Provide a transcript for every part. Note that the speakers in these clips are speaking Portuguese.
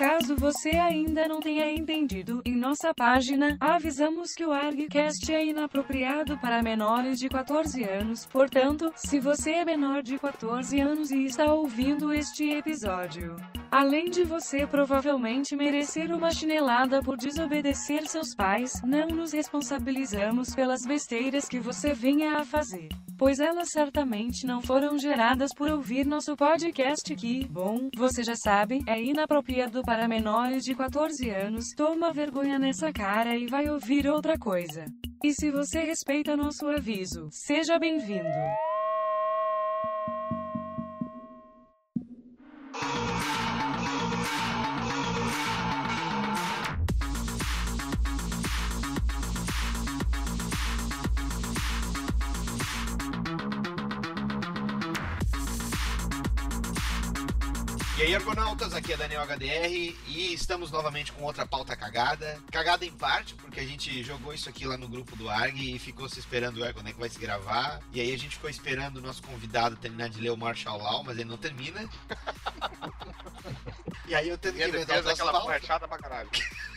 Caso você ainda não tenha entendido, em nossa página, avisamos que o ArgCast é inapropriado para menores de 14 anos, portanto, se você é menor de 14 anos e está ouvindo este episódio, além de você provavelmente merecer uma chinelada por desobedecer seus pais, não nos responsabilizamos pelas besteiras que você venha a fazer pois elas certamente não foram geradas por ouvir nosso podcast que, bom, você já sabe, é inapropriado para menores de 14 anos. Toma vergonha nessa cara e vai ouvir outra coisa. E se você respeita nosso aviso, seja bem-vindo. E aí, Argonautas, aqui é Daniel HDR e estamos novamente com outra pauta cagada. Cagada em parte, porque a gente jogou isso aqui lá no grupo do ARG e ficou se esperando é, quando é que vai se gravar. E aí a gente ficou esperando o nosso convidado terminar de ler o Marshall Law, mas ele não termina. E aí eu tendo que inventar é outras pautas. é chata pra caralho.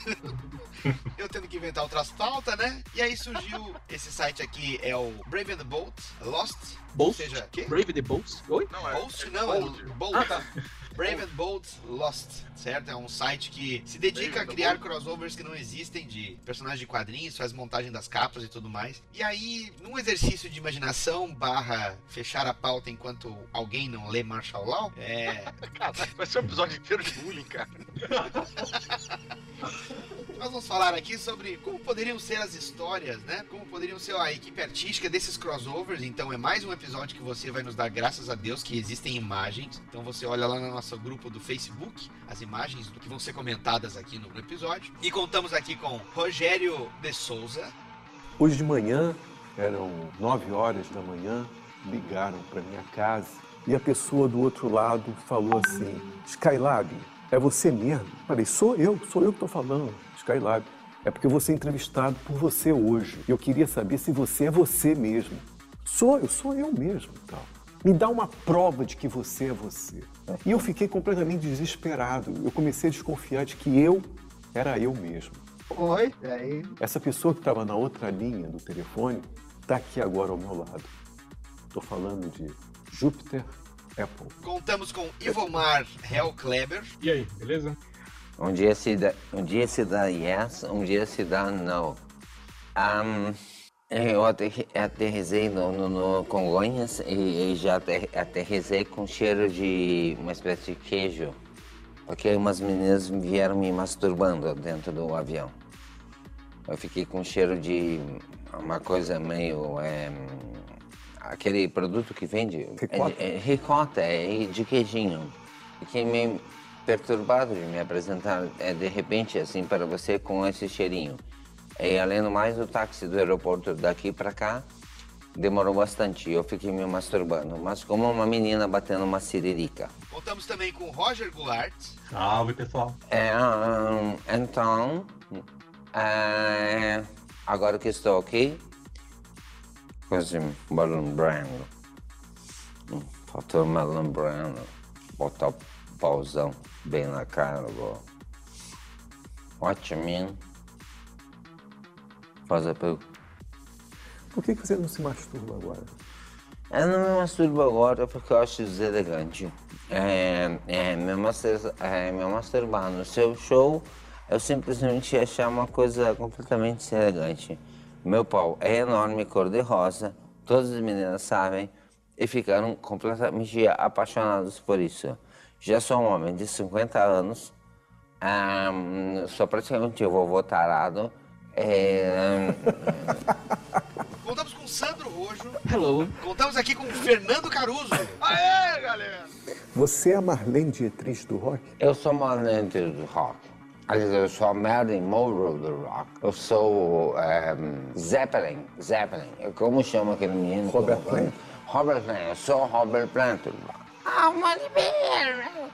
Eu tendo que inventar outras pautas, né? E aí surgiu esse site aqui, é o Brave and the Bolt, Lost. Ou Bolt? seja, quê? Brave the Bolt? Oi? Não, é. Bolt é não, Bold. é Bolt. Ah, tá. Brave and Bold Lost, certo? É um site que se dedica a criar crossovers que não existem de personagens de quadrinhos, faz montagem das capas e tudo mais. E aí, num exercício de imaginação barra fechar a pauta enquanto alguém não lê Marshall Law, é, Cara, vai ser um episódio inteiro de bullying, cara. nós vamos falar aqui sobre como poderiam ser as histórias, né? Como poderiam ser a equipe artística desses crossovers. Então é mais um episódio que você vai nos dar graças a Deus que existem imagens. Então você olha lá no nosso grupo do Facebook as imagens que vão ser comentadas aqui no episódio. E contamos aqui com Rogério de Souza. Hoje de manhã, eram nove horas da manhã, ligaram para minha casa e a pessoa do outro lado falou assim: Skylab, é você mesmo? Falei: sou eu, sou eu que estou falando, Skylab. É porque eu vou ser entrevistado por você hoje. Eu queria saber se você é você mesmo. Sou eu, sou eu mesmo. Tal. Me dá uma prova de que você é você. E eu fiquei completamente desesperado. Eu comecei a desconfiar de que eu era eu mesmo. Oi, e aí? Essa pessoa que estava na outra linha do telefone está aqui agora ao meu lado. Estou falando de Júpiter Apple. Contamos com Ivomar Hel Kleber. E aí, beleza? Um dia se dá, um dia se dá yes, um dia se dá no. Ahm, eu aterri- aterrisei no, no, no Congonhas e, e já ater- aterrisei com cheiro de uma espécie de queijo, porque umas meninas vieram me masturbando dentro do avião. Eu fiquei com cheiro de uma coisa meio. é, aquele produto que vende. Ricota? É, é, ricota, é de queijinho. Fiquei meio perturbado de me apresentar é, de repente assim para você com esse cheirinho. E além do mais, o táxi do aeroporto daqui para cá demorou bastante. Eu fiquei me masturbando, mas como uma menina batendo uma siririca. Contamos também com Roger Goulart. Salve, pessoal. É, hum, então, é, agora que estou aqui, com esse lembrando, faltou me lembrando, botar o pauzão bem na cara, vou. What you mean? Faz a pergunta. Por que que você não se masturba agora? Eu não me masturbo agora porque eu acho deselegante. É, é, me, mastur- é, me masturbar no seu show, eu simplesmente achar uma coisa completamente deselegante. Meu pau é enorme, cor-de-rosa, todas as meninas sabem e ficaram completamente apaixonados por isso. Já sou um homem de 50 anos, ahn, sou praticamente o vovô tarado. É, Contamos com Sandro Rojo. Hello. Contamos aqui com Fernando Caruso. Aê, galera! Você é a Marlene Dietrich do rock? Eu sou Marlene do rock. Aliás, eu sou a Marilyn Monroe do rock. Eu sou ehm, Zeppelin. Zeppelin. Como chama aquele menino? Robert Plant. Robert Plant. Eu sou Robert Plant do rock. Ah, uma libera.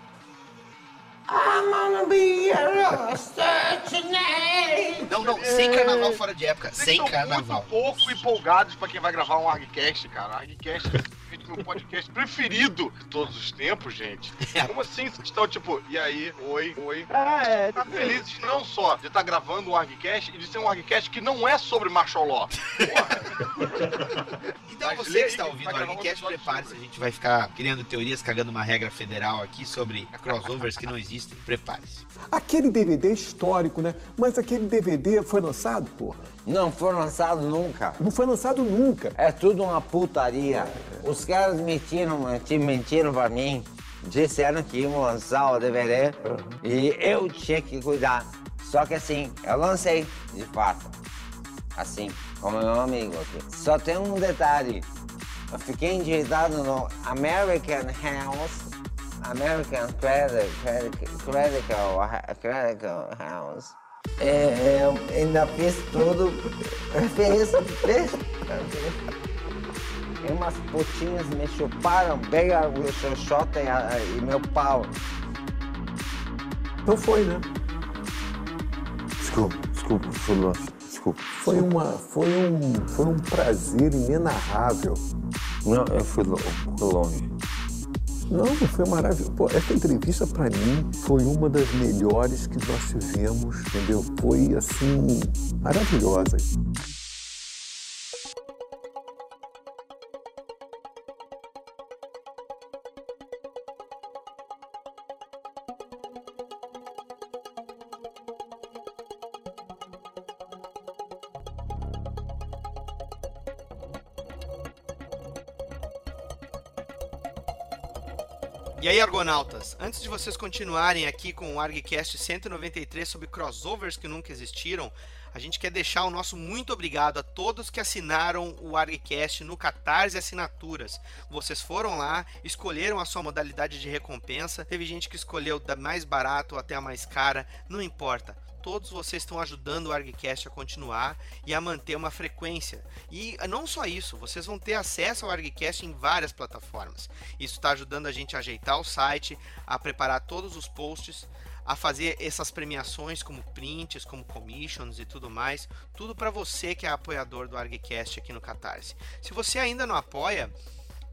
I'm gonna be a roster tonight. Não, não, sem carnaval fora de época. Vocês Sem estão carnaval. muito pouco empolgados pra quem vai gravar um ArgCast, cara. ArgCast é meu podcast preferido de todos os tempos, gente. Como assim vocês estão, tipo, e aí, oi, oi? Ah, é. Tá felizes não só de estar gravando um ArgCast e de ser um ArgCast que não é sobre. Porra, Então Mas você que está ouvindo o Argcast, prepare-se. A gente vai ficar criando teorias, cagando uma regra federal aqui sobre crossovers que não existem. Prepare-se. Aquele DVD é histórico, né? Mas aquele DVD foi lançado, porra. Não foi lançado nunca. Não foi lançado nunca. É tudo uma putaria. Os caras mentiram, mentiram, pra mim. Disseram que iam lançar o DVD e eu tinha que cuidar. Só que assim, eu lancei, de fato. Assim, como meu amigo aqui. Só tem um detalhe. Eu fiquei endividado no American House. American Credit, Credit, Credical, Credical House. É, eu ainda fiz tudo. Fiz, fiz. E umas putinhas me chuparam bem a o xoxota e, a- e meu pau. Então foi, né? Desculpa, desculpa, Fulano. Desculpa. Foi, uma, foi, um, foi um prazer inenarrável. Não, eu fui, lo- fui longe. Não, foi maravilhoso. Pô, essa entrevista, pra mim, foi uma das melhores que nós tivemos, entendeu? Foi, assim, maravilhosa. Argonautas, antes de vocês continuarem aqui com o ArgCast 193 sobre crossovers que nunca existiram, a gente quer deixar o nosso muito obrigado a todos que assinaram o ArgCast no Catarse Assinaturas. Vocês foram lá, escolheram a sua modalidade de recompensa, teve gente que escolheu da mais barato até a mais cara, não importa. Todos vocês estão ajudando o ArgCast a continuar e a manter uma frequência. E não só isso, vocês vão ter acesso ao ArgCast em várias plataformas. Isso está ajudando a gente a ajeitar o site, a preparar todos os posts, a fazer essas premiações como prints, como commissions e tudo mais. Tudo para você que é apoiador do ArgCast aqui no Catarse. Se você ainda não apoia,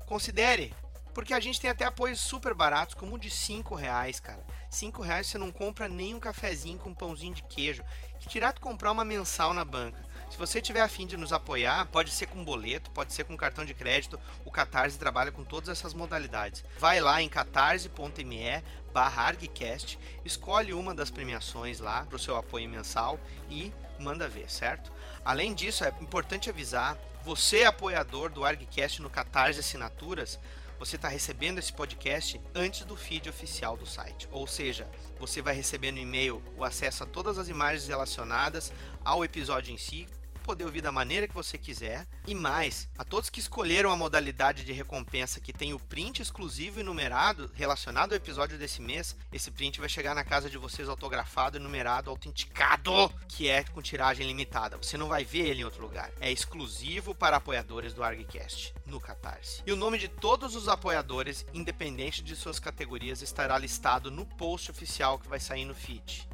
considere. Porque a gente tem até apoios super baratos, como o de 5 reais, cara. 5 reais você não compra nem um cafezinho com um pãozinho de queijo. Que tirar tu comprar uma mensal na banca. Se você tiver afim de nos apoiar, pode ser com boleto, pode ser com cartão de crédito. O Catarse trabalha com todas essas modalidades. Vai lá em catarse.me barra ArgCast, escolhe uma das premiações lá para o seu apoio mensal e manda ver, certo? Além disso, é importante avisar, você apoiador do ArgCast no Catarse Assinaturas, você está recebendo esse podcast antes do feed oficial do site. Ou seja, você vai receber no e-mail o acesso a todas as imagens relacionadas ao episódio em si, poder ouvir da maneira que você quiser. E mais, a todos que escolheram a modalidade de recompensa que tem o print exclusivo e numerado relacionado ao episódio desse mês, esse print vai chegar na casa de vocês autografado, numerado, autenticado, que é com tiragem limitada. Você não vai ver ele em outro lugar. É exclusivo para apoiadores do ArgCast no Catarse. E o nome de todos os apoiadores, independente de suas categorias, estará listado no post oficial que vai sair no feed.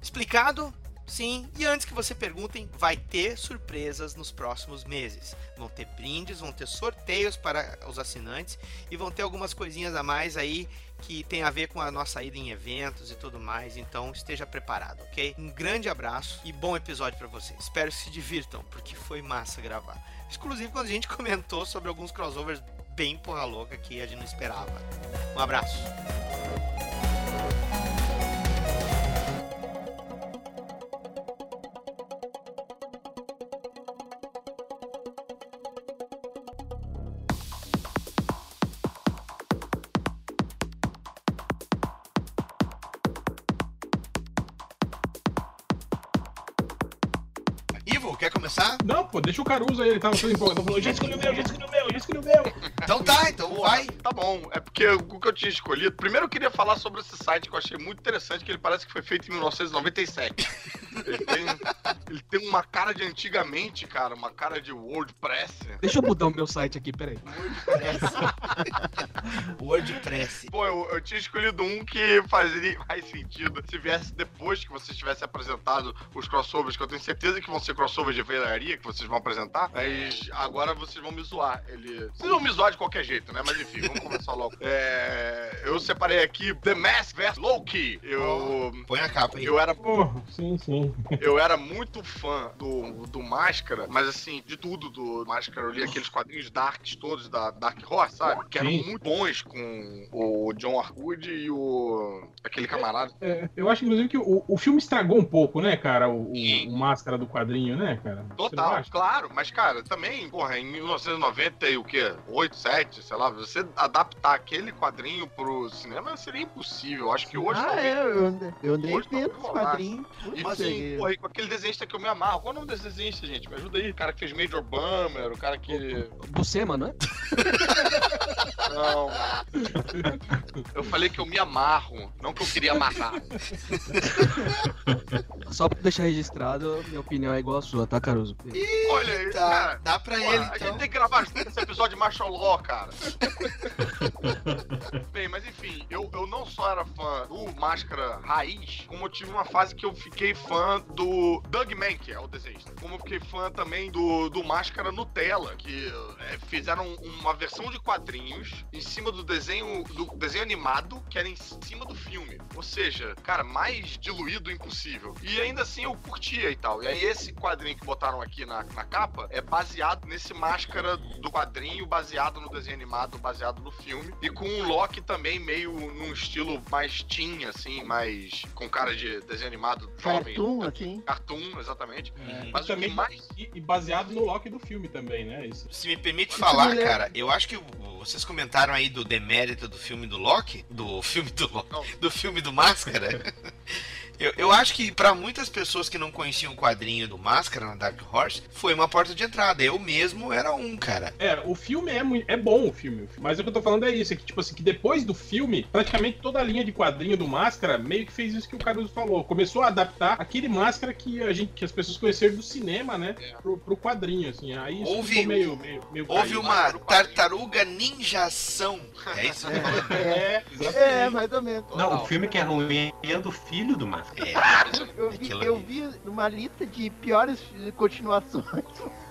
Explicado? Sim, e antes que você perguntem, vai ter surpresas nos próximos meses. Vão ter brindes, vão ter sorteios para os assinantes e vão ter algumas coisinhas a mais aí que tem a ver com a nossa ida em eventos e tudo mais. Então esteja preparado, ok? Um grande abraço e bom episódio para vocês. Espero que se divirtam, porque foi massa gravar. Exclusivo quando a gente comentou sobre alguns crossovers bem porra louca que a gente não esperava. Um abraço. Não, pô, deixa o Caruso aí, ele tava todo empolgado. Falou, já escolhi o meu, já escolhi o meu, já escolhi o meu. Então tá, então vai. Bom, é porque o que eu tinha escolhido. Primeiro eu queria falar sobre esse site que eu achei muito interessante, que ele parece que foi feito em 1997. Ele tem, ele tem uma cara de antigamente, cara, uma cara de WordPress. Deixa eu mudar o meu site aqui, peraí. WordPress. Pô, eu, eu tinha escolhido um que fazia mais sentido se viesse depois que vocês tivessem apresentado os crossovers, que eu tenho certeza que vão ser crossovers de velharia que vocês vão apresentar, mas agora vocês vão me zoar. Ele... Vocês vão me zoar de qualquer jeito, né? Mas enfim, vamos começar logo. É... Eu separei aqui The Mask vs Loki. Eu... Põe a capa aí. Eu era Pô, sim, sim. eu era muito fã do, do Máscara, mas assim, de tudo do Máscara. Eu li aqueles quadrinhos darks todos da Dark Horse, sabe? Que eram Sim. muito bons com o John Arwood e o. aquele camarada. É, eu acho, inclusive, que o, o filme estragou um pouco, né, cara? O, o- o máscara do quadrinho, né, cara? Total, claro, mas cara, também, porra, em 1990 e o quê? 8, 7, sei lá, você adaptar aquele quadrinho pro cinema seria impossível. Acho que hoje Ah, talvez. é, eu andei, eu andei Hoje vendo tá os quadrinhos. E assim, é- porra, e com aquele desenhista que eu me amarro. Qual é o nome desse desenhista, gente? Me ajuda aí. O cara que fez Major Bummer, o cara que. Buscema, não é? Não. Eu falei que eu me amarro, não que eu queria amarrar. Só pra deixar registrado, minha opinião é igual a sua, tá, Caruso? Olha aí, Tá, cara. dá pra Pô, ele a então. gente tem que gravar junto esse episódio de Law, cara. Bem, mas enfim, eu, eu não só era fã do Máscara Raiz, como eu tive uma fase que eu fiquei fã do Doug Man, que é o desenhista. Como eu fiquei fã também do, do Máscara Nutella, que é, fizeram uma versão de quadrinhos em cima do desenho do desenho animado, que era em cima do filme. Ou seja, cara, mais diluído impossível. E ainda assim eu curtia e tal. E aí esse quadrinho que botaram aqui na, na capa é baseado nesse máscara do quadrinho, baseado no desenho animado, baseado no filme. E com um Loki também meio num estilo mais teen, assim, mais com cara de desenho animado jovem. Cartoon, assim. Cartoon, exatamente. Uhum. Mas também, mais e, e baseado no Loki do filme também, né? Isso. Se me permite falar, cara, eu acho que vocês comentaram aí do demérito do filme do Loki, do filme do Loki, do filme do Máscara. Eu, eu acho que pra muitas pessoas que não conheciam o quadrinho do Máscara na Dark Horse, foi uma porta de entrada. Eu mesmo era um, cara. É, o filme é, muito, é bom, o filme. Mas o que eu tô falando é isso, é que, tipo assim, que depois do filme, praticamente toda a linha de quadrinho do Máscara meio que fez isso que o Caruso falou. Começou a adaptar aquele Máscara que, a gente, que as pessoas conheceram do cinema, né? É. Pro, pro quadrinho, assim. Aí isso Houve- ficou meio, meio, meio Houve uma tartaruga ninjação. É isso. É, exatamente. É, mais ou menos. Não, o filme que é ruim é do filho do Máscara. É, Eu vi, eu vi numa lista de piores continuações.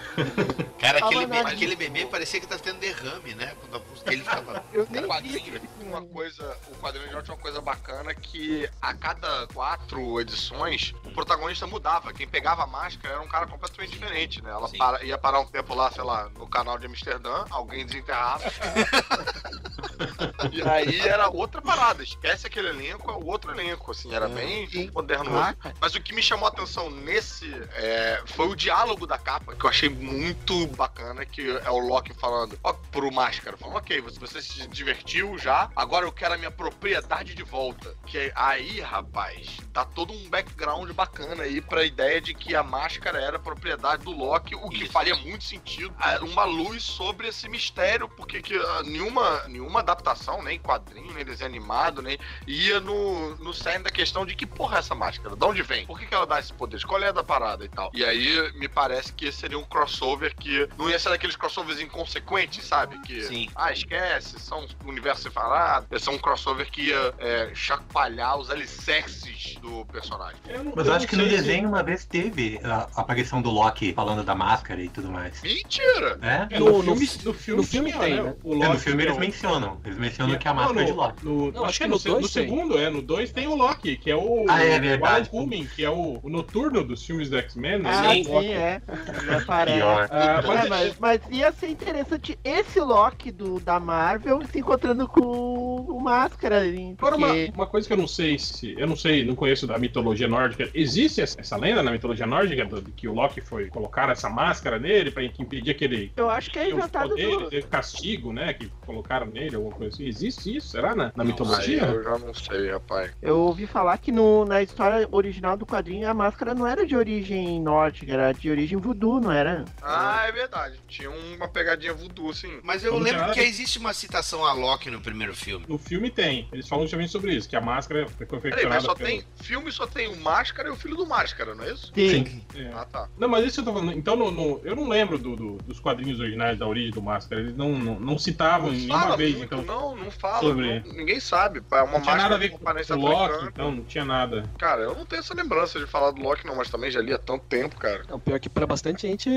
cara, aquele, be- aquele bebê parecia que tá tendo derrame, né? Quando ele ficava. Eu O nem quadrinho uma coisa, o quadrinho original tinha uma coisa bacana que a cada quatro edições o protagonista mudava. Quem pegava a máscara era um cara completamente diferente, né? Ela para- ia parar um tempo lá, sei lá, no canal de Amsterdã, alguém desenterrava. e aí era outra parada. Esquece aquele elenco, é o outro elenco, assim, era bem Sim. modernoso. Ah. Mas o que me chamou a atenção nesse é, foi o diálogo da capa, que eu achei muito bacana, que é o Loki falando ó, pro Máscara, falando, ok, você, você se divertiu já, agora eu quero a minha propriedade de volta. Que aí, rapaz, tá todo um background bacana aí pra ideia de que a Máscara era propriedade do Loki, o que Isso. faria muito sentido. Era uma luz sobre esse mistério, porque que, ah, nenhuma, nenhuma adaptação, nem quadrinho, nem desenho animado, nem ia no, no cerne da questão de que porra é essa máscara? De onde vem? Por que, que ela dá esse poder? Qual é a da parada e tal? E aí me parece que esse seria um crossover que não ia ser daqueles crossovers inconsequentes, sabe? Que, Sim. ah, esquece, são universos separados. Esse é um crossover que ia é, chacoalhar os alicerces do personagem. Eu não- Mas eu não acho que no desenho uma vez teve a aparição do Loki falando da máscara e tudo mais. Mentira! É? É, No- no, filme, fi- no filme, no filme tinha, tem, né? né? O É, no Loki, filme é eles o- mencionam. Eles mencionam que a Não, máscara é de Loki. no- Não, acho que no, no dois no segundo, é, no 2 tem o Loki, que é o, Ah, é o verdade. Alan Cumming, que é o, o noturno dos filmes do X-Men. né? Ah, é o sim, Loki. é. Ele aparece. Pior. Ah, É, mas, mas, mas ia ser interessante esse Loki do, da Marvel se encontrando com o Máscara. hein, Agora, uma, Porque... uma coisa que eu não sei se. Eu não sei, não conheço da mitologia nórdica. Existe essa, essa lenda na mitologia nórdica do, de que o Loki foi colocar essa máscara nele pra impedir que ele. Eu acho que é inventado poderes, do... castigo, né? Que colocaram nele, alguma coisa assim. Existe isso? Será na, na mitologia? eu já não sei, rapaz. Eu ouvi falar que no, na história original do quadrinho a máscara não era de origem nórdica, era de origem voodoo, não era? Ah, é verdade. Tinha uma pegadinha voodoo, sim. Mas eu Vamos lembro que existe uma citação a Loki no primeiro filme. No filme tem. Eles falam justamente sobre isso, que a máscara foi Peraí, confeccionada mas só pelo- tem. Filme só tem o Máscara e o filho do Máscara, não é isso? Sim. É. Ah, tá. Não, mas isso eu tô falando. Então, no- no- eu não lembro do- do- dos quadrinhos originais da origem do Máscara. Eles não, não, não citavam Não nenhuma fala vez. muito, então, não, não fala. Sobre- não- ninguém sabe. É uma Não tinha nada a ver com o Loki, então não tinha nada. Cara, eu não tenho essa lembrança de falar do Loki, não, mas também já li há tanto tempo, cara. Não, pior que pra bastante gente,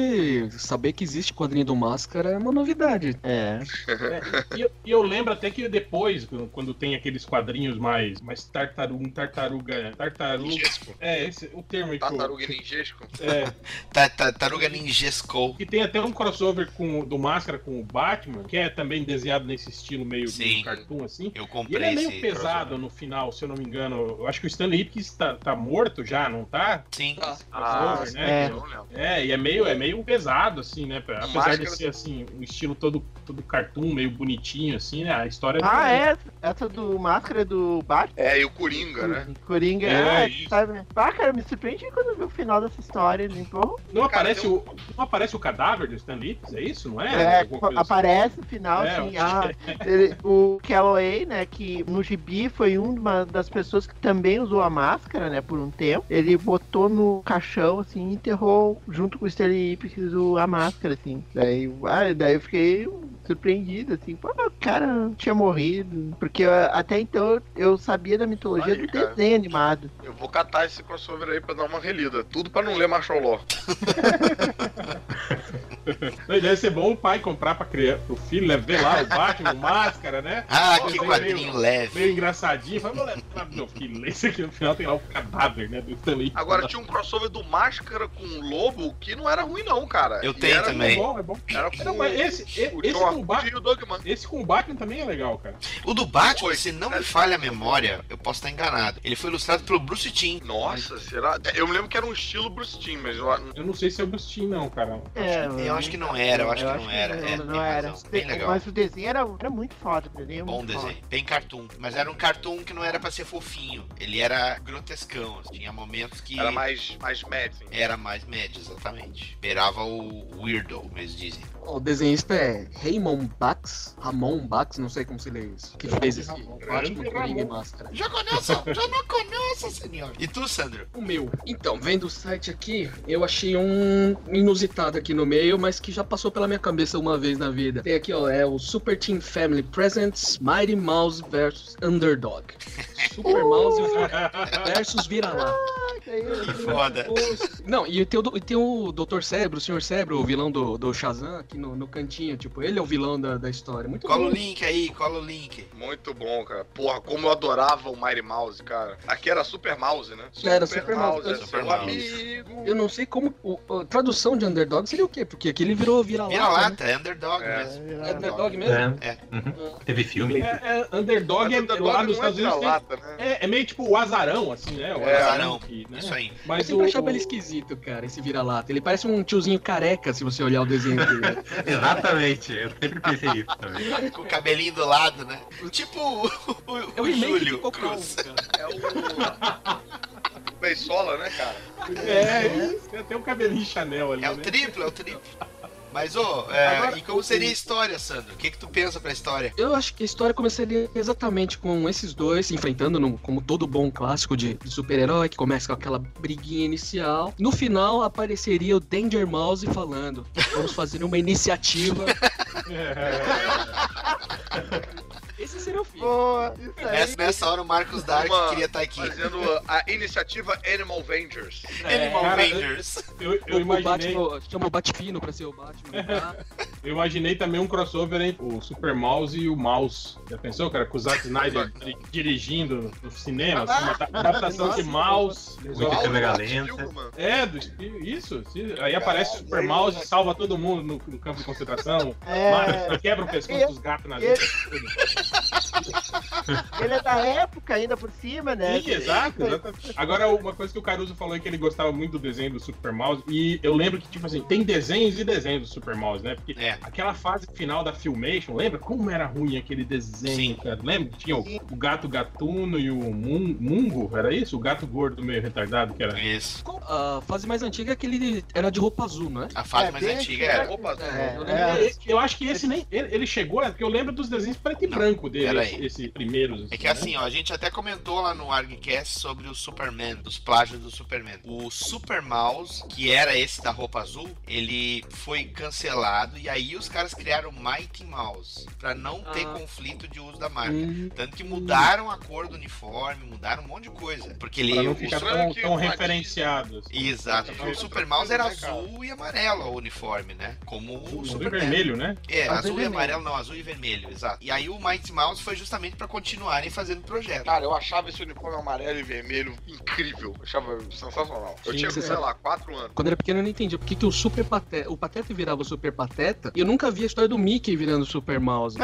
saber que existe quadrinho do Máscara é uma novidade. É. E eu, e eu lembro até que depois, quando- tem aqueles quadrinhos mais, mais tartaruga, um tartaruga, tartaruga, Ninjesco. é esse o termo aí eu- Tartaruga ninjesco. é, Ta- ta- Taruga Ninjesco. que tem até um crossover com, do Máscara com o Batman, que é também desenhado nesse estilo meio Sim. de cartoon assim. Eu E comprei ele é meio esse pesado crossover. no final, se eu não me engano. Eu acho que o Stanley Ipkiss tá, tá morto já, não tá? Sim. Ah, Crossover, sim, né? é. É, e é meio, é meio pesado, assim, né? Apesar Máscara- de ser, assim, um estilo todo, todo cartoon, meio bonitinho, assim, né? A história Ah, é? Essa do máscara do Batman? É, e o Coringa, né? Coringa. É, ah, sabe? Ah, cara, me surpreende quando eu vi o final dessa história. Ele limpou. Não Cara, aparece, tem o, não aparece o cadáver do Stanley Ipkiss, é isso? Não é? É, assim. aparece no final, É, assim. eu Ah, ele- o Calloway, né, que no gibi foi uma das pessoas que também usou a máscara, né, por um tempo. Ele botou no caixão, assim, e enterrou junto com o Stanley Ipkiss o- a máscara, assim. Daí, ah, daí eu fiquei surpreendido, assim, pô, o cara tinha morrido. Porque até então eu sabia da mitologia Aí, do cara. desenho animado. Eu vou catar esse crossover aí pra dar uma relida. Tudo pra não ler Marshall Law. Não, Deve ser bom o pai comprar pra criança, pro filho, né? Ver lá o Batman, o máscara, né? Ah, Pô, que meio- quadrinho Meio leve. engraçadinho. Fala, vou levar pro meu filho. Lê isso aqui no final tem lá o cadáver, né? Do Stanley. Agora tinha um crossover do Máscara com o Lobo que não era ruim, não, cara. Eu E tenho era- É também. bom, é bom. Era com Não, mas esse, o esse, John com o Batman, Dogman. esse com o Batman também é legal, cara. O do Batman, se não me falha a memória, eu posso estar enganado. Ele foi ilustrado pelo Bruce Timm. Nossa, será? Eu me lembro que era um estilo Bruce Timm, mas eu- Eu não sei se é o Agostinho, não, cara. É, Eu acho que não era, eu acho que não era. É, Não, tem era. Bem legal. Mas o desenho era, era muito foda. O desenho é Bom desenho. foda. Bem cartoon. Mas era um cartoon que não era pra ser fofinho. Ele era grotescão. assim. Tinha momentos que. era mais, mais mad, assim. Era mais médio, exatamente. Beirava o weirdo, como eles dizem. O desenhista é Raymond Bax, Ramon Bax, não sei como se lê isso, que fez esse Batman, Coringa e Máscara. Já conheço, já não conheço, senhor. E tu, Sandro? O meu. Então, vendo o site aqui, eu achei um inusitado aqui no meio, mas que já passou pela minha cabeça uma vez na vida. Tem aqui, ó, é o Super Team Family Presents Mighty Mouse vs Underdog. Super Mouse versus Vira-Lata. Que foda. Não, e tem o, tem o Dr. Cérebro, o Sr. Cérebro, o vilão do, do Shazam, aqui no, no cantinho. Tipo, ele é o vilão da, da história. Muito Cola bom. o link aí, cola o link. Muito bom, cara. Porra, como eu adorava o Mighty Mouse, cara. Aqui era Super Mouse, né? Era Super Mouse. é Super Mouse. amigo. Eu não sei como. o- a tradução de Underdog seria o quê? Porque aqui ele virou Vira-Lata. Vira né? lata, é underdog É. mesmo. É Underdog mesmo? É. É. Uhum. Teve filme. É, é, underdog é, Underdog lá não nos é Estados Unidos. vira-lata, né? É, é meio tipo o azarão, assim, né? O É, azarão. né? Isso aí. Eu Mas sempre o, achava o- ele esquisito, cara, esse vira-lata. Ele parece um tiozinho careca, se você olhar o desenho dele. Exatamente, eu sempre pensei isso também. Com o cabelinho do lado, né? Tipo o, o, É o o Júlio Cruz. É o. Beisola, né, cara? É, isso. Tem até um cabelinho Chanel ali, É o né? triplo, é o triplo. Mas, ô, é, Agora- e como seria a história, Sandro? O que que tu pensa pra história? Eu acho que a história começaria exatamente com esses dois se enfrentando, no- como todo bom clássico de, de super-herói, que começa com aquela briguinha inicial. No final apareceria o Danger Mouse falando: Vamos fazer uma iniciativa. Esse seria o fim. Boa, isso aí. Nessa, nessa hora o Marcos Dark Uma- queria estar aqui. Fazendo a iniciativa Animal Vengers. Animal cara, Rangers. Eu, eu o, o imaginei, Batman, chama o Batfino pra ser o Batman. tá? eu imaginei também um crossover entre o Super Mouse e o Mouse. Já pensou, cara? Com o Zack Snyder di- dirigindo no cinema, assim, uma ta- adaptação de Mouse. Muita câmera lenta. É, do Espírito, isso. sim. Aí aparece o Super Mouse e salva todo mundo no, no campo de concentração. É, quebra o pescoço dos gatos na vida. ele é da época ainda por cima, né? Sim, exato, exatamente. Agora, uma coisa que o Caruso falou é que ele gostava muito do desenho do Super Mouse. E eu lembro que, tipo assim, tem desenhos e desenhos do Super Mouse, né? Porque É. aquela fase final da Filmation, lembra como era ruim aquele desenho, Sim. cara? Lembra que tinha o, o gato gatuno e o Mun- Mungo? Era isso? O gato gordo meio retardado que era. Isso. A fase mais antiga é que ele era de roupa azul, não é? A fase É, mais antiga era. Opa, É, eu é. lembro Eu- acho que esse nem. Ele, ele chegou, é porque eu lembro dos desenhos preto e branco dele, pera esse, aí. esse primeiros. É que né? assim, ó, a gente até comentou lá no ArgCast sobre o Superman, dos plágios do Superman. O Super Mouse, que era esse da roupa azul, ele foi cancelado e aí os caras criaram Mighty Mouse, pra não ter Ah. conflito de uso da marca. Hum, Tanto que mudaram a cor do uniforme, mudaram um monte de coisa. Porque ele. Pra não o- ficar tão, que tão o referenciado. assim. Exato, porque o Super Mouse era azul e amarelo o uniforme, né? Como o Azul e Superman. vermelho, né? É, Azul e azul e vermelho. amarelo, não, azul e vermelho, exato. E aí o Mighty Mouse foi justamente pra continuarem fazendo o projeto. Cara, eu achava esse uniforme amarelo e vermelho incrível. Eu achava sensacional. Eu Sim, tinha, você sei sabe- lá, 4 anos. Quando eu era pequeno eu não entendia por que, que o Super Pateta, o Pateta virava o Super Pateta e eu nunca vi a história do Mickey virando o Super Mouse.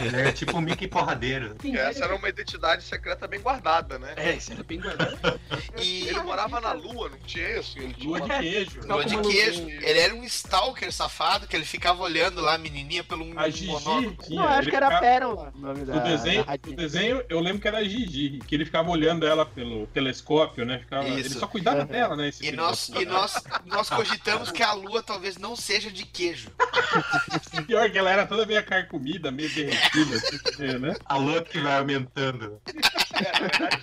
Ele é tipo um Mickey porradeiro. Essa era uma identidade secreta bem guardada, né? É, isso era bem guardado. E Ele morava na lua, não tinha isso? Ele tinha Lua de queijo. lua de queijo. Ele era um stalker safado que ele ficava olhando lá a menininha pelo um A Gigi monóculo. tinha. Não, acho ele que era ficava- O nome da, O desenho, da o desenho, eu lembro que era a Gigi, que ele ficava olhando ela pelo telescópio, né? Ficava, ele só cuidava Uhum. dela, né? esse E nós, e nós, nós cogitamos que a lua talvez não seja de queijo. Pior que ela era toda meio carcomida, meio derretida, assim, né? A lua que vai aumentando.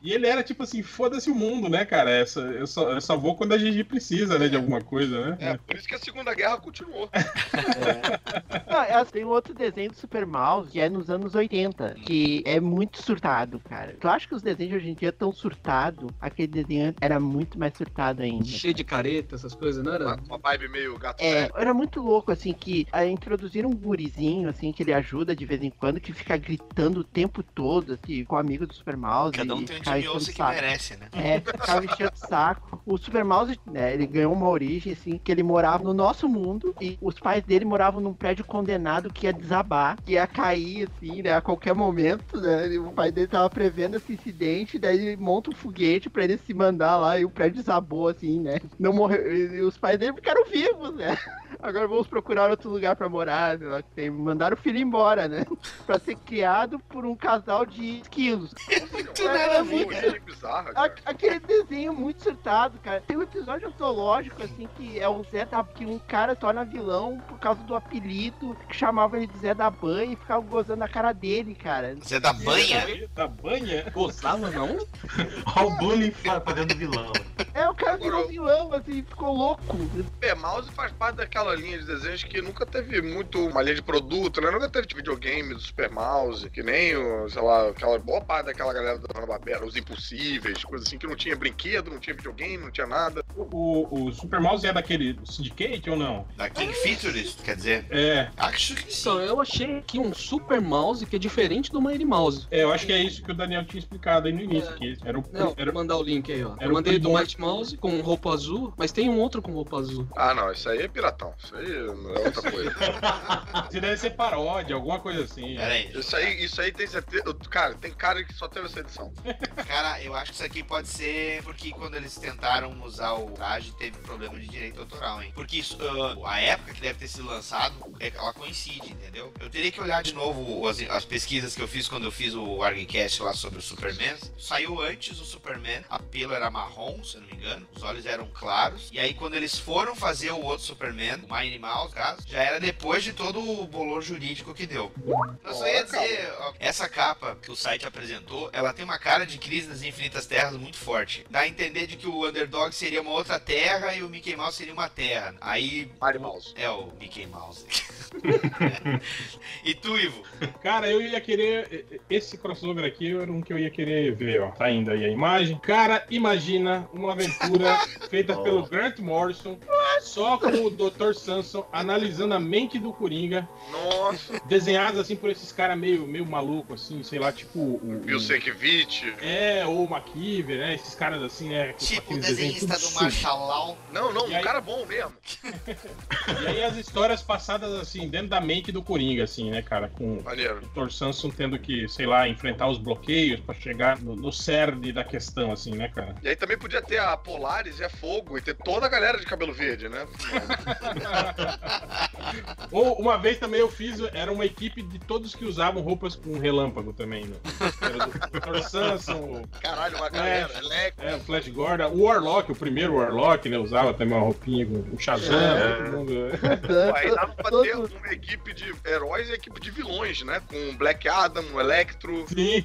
E ele era tipo assim, foda-se o mundo, né, cara? Essa, eu, só, eu só vou quando a Gigi precisa, né, de alguma coisa, né? É, por isso que a Segunda Guerra continuou. Não, é, tem um outro desenho do Super Mouse que é nos anos 80, que é muito surtado, cara. Tu acha que os desenhos de hoje em dia tão surtado? Aquele desenho era muito mais surtado ainda. Cheio de careta, essas coisas, não Uma, era? uma vibe meio gato É, velho. era muito louco, assim, que ah, introduziram um gurizinho, assim, que ele ajuda de vez em quando, que fica gritando o tempo todo, assim, com o amigo do Super Mouse. Cada um e tem um Jimmy que merece, né? É, ficava enchendo o saco. O Super Mouse, né, ele ganhou uma origem, assim, que ele morava no nosso mundo e os pais dele moravam num prédio condenado que ia desabar, que ia cair, assim, né, a qualquer momento, né? O pai dele tava prevendo esse incidente, daí ele monta um foguete pra ele se mandar lá e o prédio desabou, assim, né? Não morreu. E os pais dele ficaram vivos, né? Agora vamos procurar outro lugar pra morar, sei lá, que tem. Mandaram o filho embora, né? Pra ser criado por um casal de esquilos. Muito nada a ver, A- cara. aquele desenho muito surtado, cara. Tem um episódio antológico, assim, que é o Zé da... Que um cara torna vilão por causa do apelido, que chamava ele de Zé da Banha e ficava gozando a cara dele, cara. Você é da banha? Da banha? Gozava, não? Olha o bullying fa- fazendo vilão. É, o cara virou vilão, assim, ficou louco. Super Mouse faz parte daquela linha de desenhos que nunca teve muito uma linha de produto, né? Nunca teve videogame do Super Mouse, que nem, o, sei lá, aquela boa parte daquela galera da Hanna-Barbera, os impossíveis, coisa assim, que não tinha brinquedo, não tinha videogame, não tinha nada. O, o Super Mouse é daquele Syndicate ou não? Da King Features, quer dizer? É, Acho que sim. Então, eu achei aqui um Super Mouse que é diferente do Mighty Mouse. é, eu acho que é isso que o Daniel tinha explicado aí no início, que era o, Não, era, vou mandar o link aí, ó. era Eu o mandei do Mighty Mouse com roupa azul, mas tem um outro com roupa azul. Ah, não, isso aí é piratão. Isso aí não é outra coisa. Isso deve ser paródia, alguma coisa assim. Pera aí. Isso aí, isso aí tem certeza. Cara, tem cara que só teve essa edição. Cara, eu acho que isso aqui pode ser porque quando eles tentaram usar o traje teve problema de direito autoral, hein? Porque isso, ah, a época que deve ter sido lançado, é- ela coincide, entendeu? Eu teria que olhar de novo as, as pesquisas que eu fiz quando eu fiz o Argcast lá sobre o Superman. Saiu antes o Superman, a pelo era marrom, se eu não me engano, os olhos eram claros. E aí quando eles foram fazer o outro Superman, o Mighty Mouse, no caso, já era depois de todo o bolor jurídico que deu. Eu só ia dizer, ó, essa capa que o site apresentou, ela tem uma cara de Crise das Infinitas Terras muito forte. Dá a entender de que o Underdog seria uma outra terra e o Mickey Mouse seria uma terra. Aí. Mighty Mouse. É o Mickey Mouse. e tu, Ivo? Cara, eu ia querer. Esse crossover aqui era um que eu ia querer ver, ó. Tá indo aí a imagem. Cara, imagina uma aventura feita pelo Grant Morrison, só com o Dr. Samson analisando a mente do Coringa, Nossa, desenhados assim por esses caras meio, meio maluco, assim, sei lá, tipo. O, Bill Sienkiewicz. É, ou o McKeever, né? Esses caras assim, né? Tipo o desenhista do. Marshall Law. Não, não, E um aí- cara bom mesmo. E aí as histórias passadas assim, dentro da mente do Coringa, assim, né, cara? Com Maneiro. o Dr. Samson tendo que, sei lá, enfrentar os bloqueios pra chegar no, no cerne da questão, assim, né, cara? E aí também podia ter a Polaris e a Fogo e ter toda a galera de cabelo verde, né? Ou uma vez também eu fiz, era uma equipe de todos que usavam roupas com relâmpago também, né? Era o Dr. Samson, Caralho, uma galera. Electro. é, o Flash Gordon, o Warlock, o primeiro Warlock, né? Usava também uma roupinha com o Shazam, É. todo mundo. Pô, Aí dava pra ter uma equipe de heróis e equipe de vilões, né? Com Black Adam, o Electro. Sim.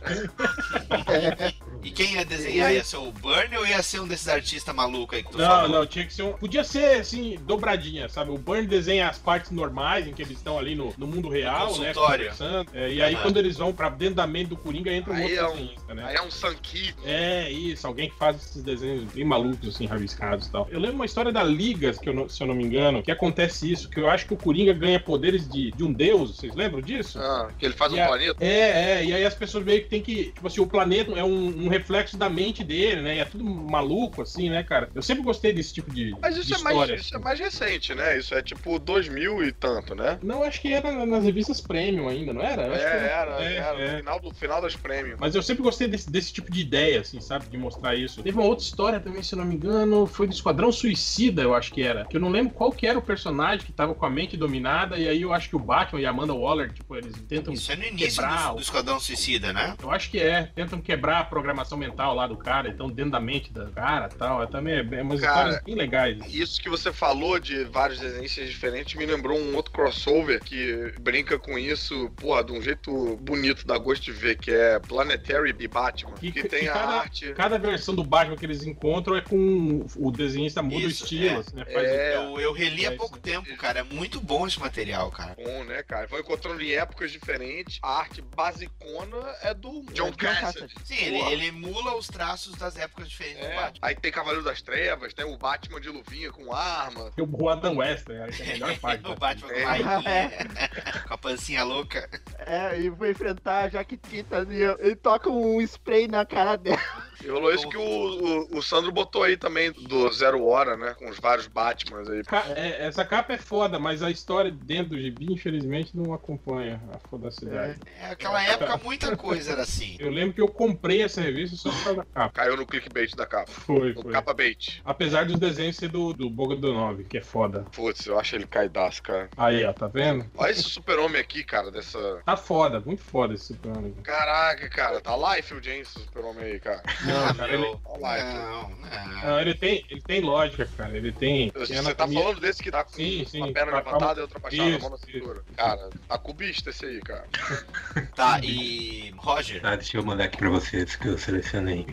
E quem ia desenhar? Ia ser o Burn ou ia ser um desses artistas malucos aí que tu Não, falou? não, tinha que ser um. Podia ser assim, dobradinha, sabe? O Burn desenha as partes normais, em que eles estão ali no, no mundo real, né? Conversando. É, e aí, Aham. quando eles vão pra dentro da mente do Coringa, entra um Aí outro é um- desenhista, né? Aí é um Sanki. É, isso, alguém que faz esses desenhos bem malucos, assim, rabiscados e tal. Eu lembro uma história da Liga, que eu se eu não me engano, que acontece isso, que eu acho que o Coringa ganha poderes de, de um deus, vocês lembram disso? Ah, que ele faz um E a- planeta. É, é, e aí as pessoas meio que tem que. Tipo assim, o planeta é um, um reflexo da mente dele, né? E é tudo maluco, assim, né, cara? Eu sempre gostei desse tipo de, Mas de isso é, história. mais, isso é mais recente, né? Isso é tipo 2000 e tanto, né? Não, acho que era nas revistas Premium ainda, não era? Eu É, que era, é, era. é. No final, do, final das prêmios. Mas eu sempre gostei desse, desse tipo de ideia, assim, sabe? De mostrar isso. Teve uma outra história também, se eu não me engano, foi do Esquadrão Suicida, eu acho que era. Que eu não lembro qual que era o personagem que tava com a mente dominada, e aí eu acho que o Batman e a Amanda Waller, tipo, eles tentam Isso é no início quebrar do, do Esquadrão Suicida, né? Eu acho que é. Tentam quebrar a programação mental lá do cara, então dentro da mente do cara e tal. É também é, é umas Cara, histórias bem legais. Isso que você falou de vários desenhos diferentes me lembrou um outro crossover que brinca com isso, porra, de um jeito bonito, dá gosto de ver, que é Planetary e Batman. Que que- tem que a cada- arte. Cada versão do Batman que eles encontram é com o desenhista muda o Isso, estilo, é. assim, né? Faz É. Eu, eu reli há É pouco isso. tempo, cara. É muito bom esse material, cara. Bom, né, cara? Vão encontrando em épocas diferentes. A arte basicona é do John John Cassidy. Sim, ele, ele emula os traços das épocas diferentes do É. Batman. Aí tem Cavaleiro das Trevas, tem o Batman de luvinha com arma. o o Adam West, né? Que é a melhor parte. o? Batman É. com, a- com a pancinha louca. É, e vou enfrentar a Jaquitita ali, ó, ele toca um spray na cara dela. E rolou isso que o, o, o Sandro botou aí também do Zero Hora, né? Com os vários Batmans aí. Ca- é, essa capa é foda, mas a história dentro do gibi, infelizmente, não acompanha a fodacidade. É, aquela época muita coisa era assim. Eu lembro que eu comprei essa revista só por causa da capa. Caiu no clickbait da capa. Foi, No foi. capa bait. Apesar dos desenhos ser do, do Boga do 9, que é foda. Putz, eu acho ele caidaço, cara. Aí, ó, tá vendo? Olha esse super-homem aqui, cara, dessa. Tá foda, muito foda esse super-homem. Caraca, cara, tá Liefeld, hein, esse super-homem aí, cara. Não, cara, ele, meu. Olha lá, Não, não. não, ele tem, ele tem lógica, cara. Ele tem. tem Você tá anatomia- falando desse que tá com Sim, sim. uma perna Tá- levantada e outra baixada, a mão na isso. cintura. Cara, tá cubista esse aí, cara. Tá, e. Roger. Tá, deixa eu mandar aqui pra vocês que eu selecionei.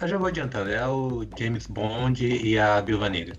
Eu já vou adiantando, é o James Bond e a Viúva Negra.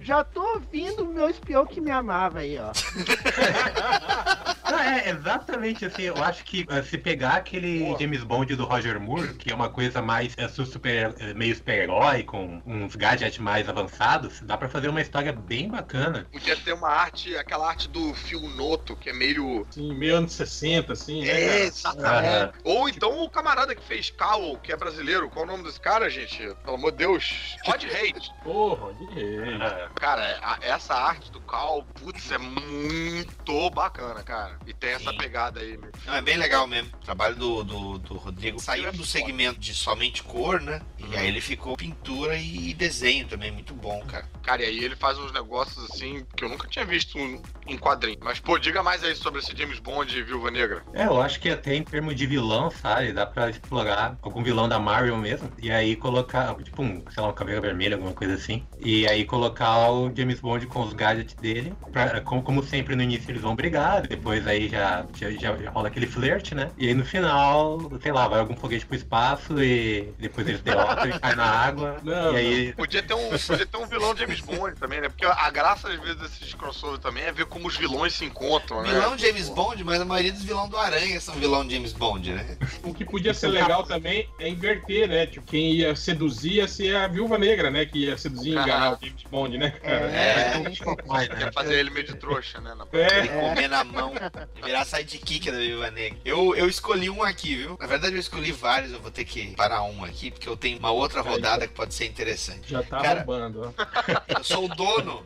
Já tô ouvindo o meu espião que me amava aí, ó. Não, é exatamente assim. Eu acho que eh, se pegar aquele Porra. James Bond do Roger Moore, que é uma coisa mais é, su- super, é, meio super-herói, com uns gadgets mais avançados, dá pra fazer uma história bem bacana. Podia ter uma arte, aquela arte do Phil Noto, que é meio. Assim, meio anos 60, assim, né? É, cara? exatamente. Ou então o camarada que fez Cowl, que é brasileiro. Qual o nome desse cara, gente? Pelo amor de Deus. Rod Hate. Porra, jeito. Ah, Cara, a- essa arte do Cal, putz, é muito bacana, cara. E tem essa Sim. pegada aí, meu. Não, é bem legal mesmo. O trabalho do, do, do Rodrigo saiu do segmento de somente cor, né? E aí ele ficou pintura e desenho também, muito bom, cara. Cara, e aí ele faz uns negócios assim que eu nunca tinha visto em quadrinho. Mas, pô, diga mais aí sobre esse James Bond e Viúva Negra. É, eu acho que até em termos de vilão, sabe? Dá pra explorar algum vilão da Marvel mesmo. E aí colocar, tipo, um, sei lá, um cabelo vermelho, alguma coisa assim. E aí colocar o James Bond com os gadgets dele. Pra, como, como sempre, no início eles vão brigar. Depois aí já, já, já rola aquele flerte, né? E aí no final, sei lá, vai algum foguete pro espaço e depois eles derrotam e cai na água. Não, e aí. Podia ter, um, podia ter um vilão James Bond também, né? Porque a graça, às vezes, desses crossover também é ver como os vilões se encontram, né? Vilão James Bond, mas a maioria dos vilões do Aranha são vilão James Bond, né? O que podia ser legal também é inverter, né? Tipo, quem ia seduzir ia ser a Viúva Negra, né? Que ia seduzir e enganar o James Bond, né, cara? É, Vai, né? Quer fazer ele meio de trouxa, né? Na... ele É. comer na mão e virar sidekick da Viva Negra. Eu, eu escolhi um aqui, viu? Na verdade, eu escolhi vários, eu vou ter que parar um aqui, porque eu tenho uma outra rodada que pode ser interessante. Já tá Cara, roubando, ó. Eu sou o dono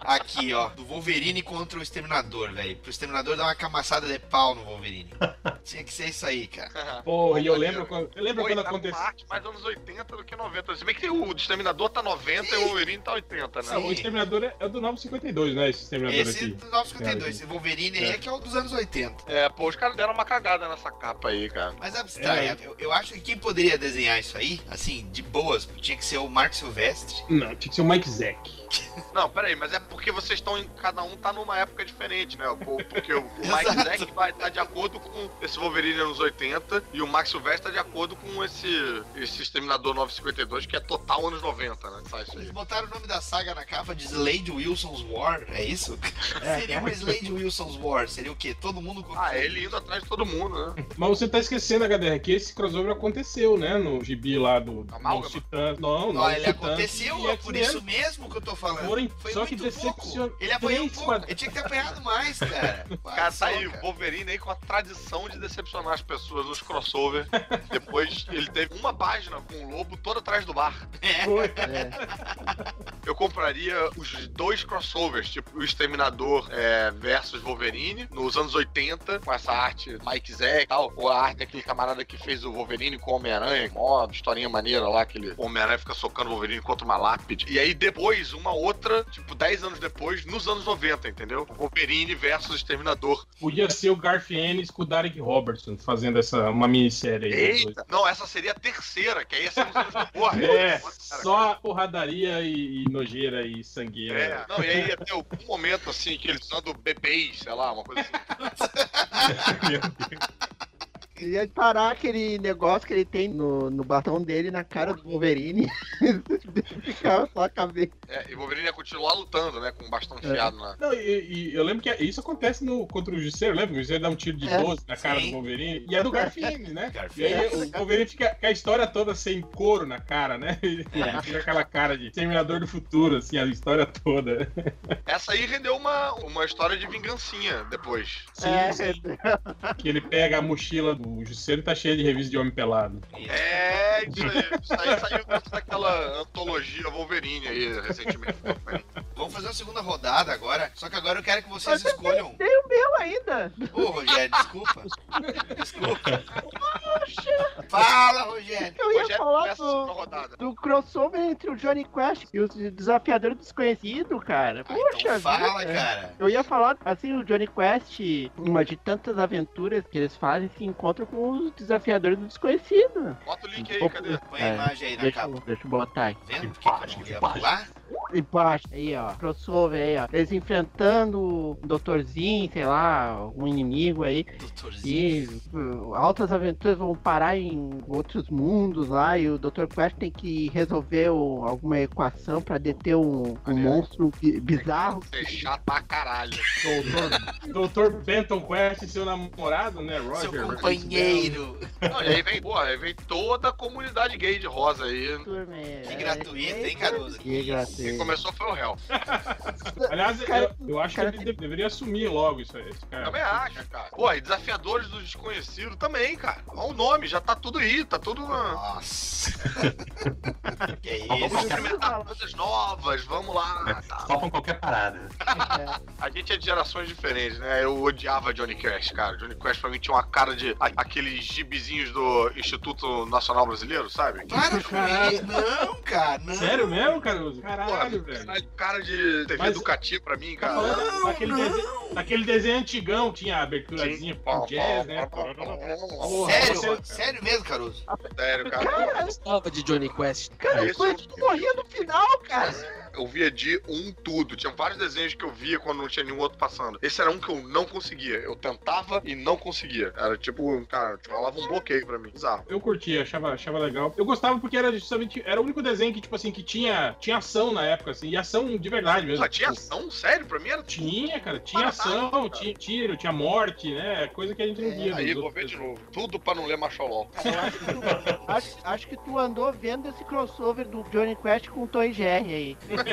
aqui, ó, do Wolverine contra o Exterminador, velho. Pro Exterminador dar uma camaçada de pau no Wolverine. Tinha que ser isso aí, cara. Pô, e eu lembro quando, eu lembro Pô, quando tá aconteceu. arte mais anos 80 do que 90. Se bem que o Exterminador tá 90 e o Wolverine tá 80, né? Não, o Exterminador é, é do 952, né? Esse Exterminador Esse aqui. do 952, esse Wolverine aí é que é o dos anos 80. É, pô, os caras deram uma cagada nessa capa aí, cara. Mas abstrai, É. eu, eu acho que quem poderia desenhar isso aí, assim, de boas, tinha que ser o Mark Silvestre. Não, tinha que ser o Mike Zack. Não, peraí, mas é porque vocês estão em. Cada um tá numa época diferente, né? Porque o, o Mike. Zack vai estar de acordo com esse Wolverine anos 80 e o Max Silvestre tá de acordo com esse, esse Exterminador 952, que é total anos 90, né? Sabe isso aí? Eles botaram o nome da saga na capa de Slade Wilson's War, é isso? É, Seria uma Slade Wilson's War, seria o quê? Todo mundo com. Ah, ele indo atrás de todo mundo, né? Mas você tá esquecendo, HDR, que esse crossover aconteceu, né? No gibi lá do. Amálgama? Não, não. Não, ele aconteceu, e é por isso mesmo que eu tô falando. Foram- Foi só que muito decepcion- pouco. Ele apanhou um pouco. Ele tinha que ter apanhado mais, cara. Cara, Só, tá aí o cara. Wolverine aí com a tradição de decepcionar as pessoas nos crossover. Depois ele teve uma página com o lobo todo atrás do bar. É. Eu compraria os dois crossovers, tipo o Exterminador é, versus Wolverine, nos anos 80, com essa arte Mike Zack e tal, ou a arte daquele camarada que fez o Wolverine com o Homem-Aranha, ó, historinha maneira lá, aquele Homem-Aranha fica socando o Wolverine contra uma lápide. E aí depois, uma outra, tipo, 10 anos depois, nos anos 90, entendeu? Wolverine versus Exterminador. Podia ser o Garth Ennis com o Derek Robertson fazendo essa, uma minissérie aí. Eita! Não, essa seria a terceira, que aí ia ser nos anos porra. É, Cara, só porradaria e, e nojeira e sangueira. É, não, e aí ia ter algum momento assim que eles usando bebês, sei lá, uma coisa assim. Queria parar aquele negócio que ele tem no, no batom dele na cara do Wolverine. Ficava só a cabeça. É, e o Wolverine ia continuar lutando, né? Com o bastão enfiado na. Não, e, e eu lembro que isso acontece no, contra o Justiceiro, lembra? O Justiceiro dá um tiro de É, 12 na cara sim. do Wolverine. E é do Garfield, né? Garfield. E aí o Wolverine fica com a história toda sem couro na cara, né? Ele fica aquela cara de Terminador do Futuro, assim, a história toda. Essa aí rendeu uma, uma história de vingancinha depois. Sim, É, sim. Que ele pega a mochila do Justiceiro e tá cheia de revista de Homem Pelado. É, isso aí. Isso aí saiu dentro daquela antologia Wolverine aí recentemente. Vamos fazer uma segunda rodada agora. Só que agora eu quero que vocês escolham. Tem o meu ainda. Ô, Rogério, desculpa. Desculpa. Fala, Rogério. Eu ia Rogério falar do, do crossover entre o Johnny Quest e o Desafiador Desconhecido, cara. Ah, Poxa então fala, vida. cara. Eu ia falar, assim, o Johnny Quest, uma de tantas aventuras que eles fazem, se encontra com os desafiadores do desconhecido. Bota o link aí, cadê? Põe a imagem aí na deixa, capa. deixa eu botar aí. Vendo? Que que eu ia pular? Embaixo, aí, ó. Crossover aí, ó. Eles enfrentando o doutorzinho, sei lá, um inimigo aí. Doutorzinho. E uh, altas aventuras vão parar em outros mundos lá. E o Dr. Quest tem que resolver o- alguma equação pra deter um, um monstro bi- bizarro. Você é chato pra caralho. Doutor Benton Quest seu namorado, né, Roger? Seu companheiro. Não, e aí vem, porra, aí vem toda a comunidade gay de rosa aí. Turma, é- Que gratuito, hein, Caruso? Que gratuito. Quem começou foi o réu. Aliás, Cara, eu, eu acho cara que ele de- deveria assumir logo isso aí. Esse cara. Também acho, cara. Pô, e desafiadores do desconhecido também, cara. Olha o nome, já tá tudo aí, tá tudo. Nossa. que Vamos isso? experimentar coisas novas, vamos lá. tá. Topam qualquer parada. A gente é de gerações diferentes, né? Eu odiava Johnny Quest, cara. Johnny Quest pra mim tinha uma cara de aqueles gibizinhos do Instituto Nacional Brasileiro, sabe? Com isso. Não, cara, não. Sério mesmo, Caruso? Porra, Caralho, velho. caralho, cara de TV Mas- educativa pra mim, cara. falando daquele, desenho, daquele desenho antigão, tinha a aberturazinha com jazz, né? Porra, Sério, você- sério mesmo, Caruso? Sério, cara. Cara, Eu gostava de Johnny Quest. cara, eu- tu morria no final, cara. Eu via de um tudo. Tinha vários desenhos que eu via quando não tinha nenhum outro passando. Esse era um que eu não conseguia. Eu tentava e não conseguia. Era tipo, cara, rolava um bloqueio pra mim. Bizarro. Eu curtia, achava, achava legal. Eu gostava porque era justamente. Era o único desenho que, tipo assim, que tinha, tinha ação na época, assim, e ação de verdade mesmo. Ah, tinha ação? Sério? Pra mim era Tinha, cara, tinha ação, cara. tinha tiro, tinha morte, né? Coisa que a gente não via. Aí, nos vou ver de novo. Tudo pra não ler Macholol. Acho, que tu, acho, acho que tu andou vendo esse crossover do Johnny Quest com o Toy Jerry aí.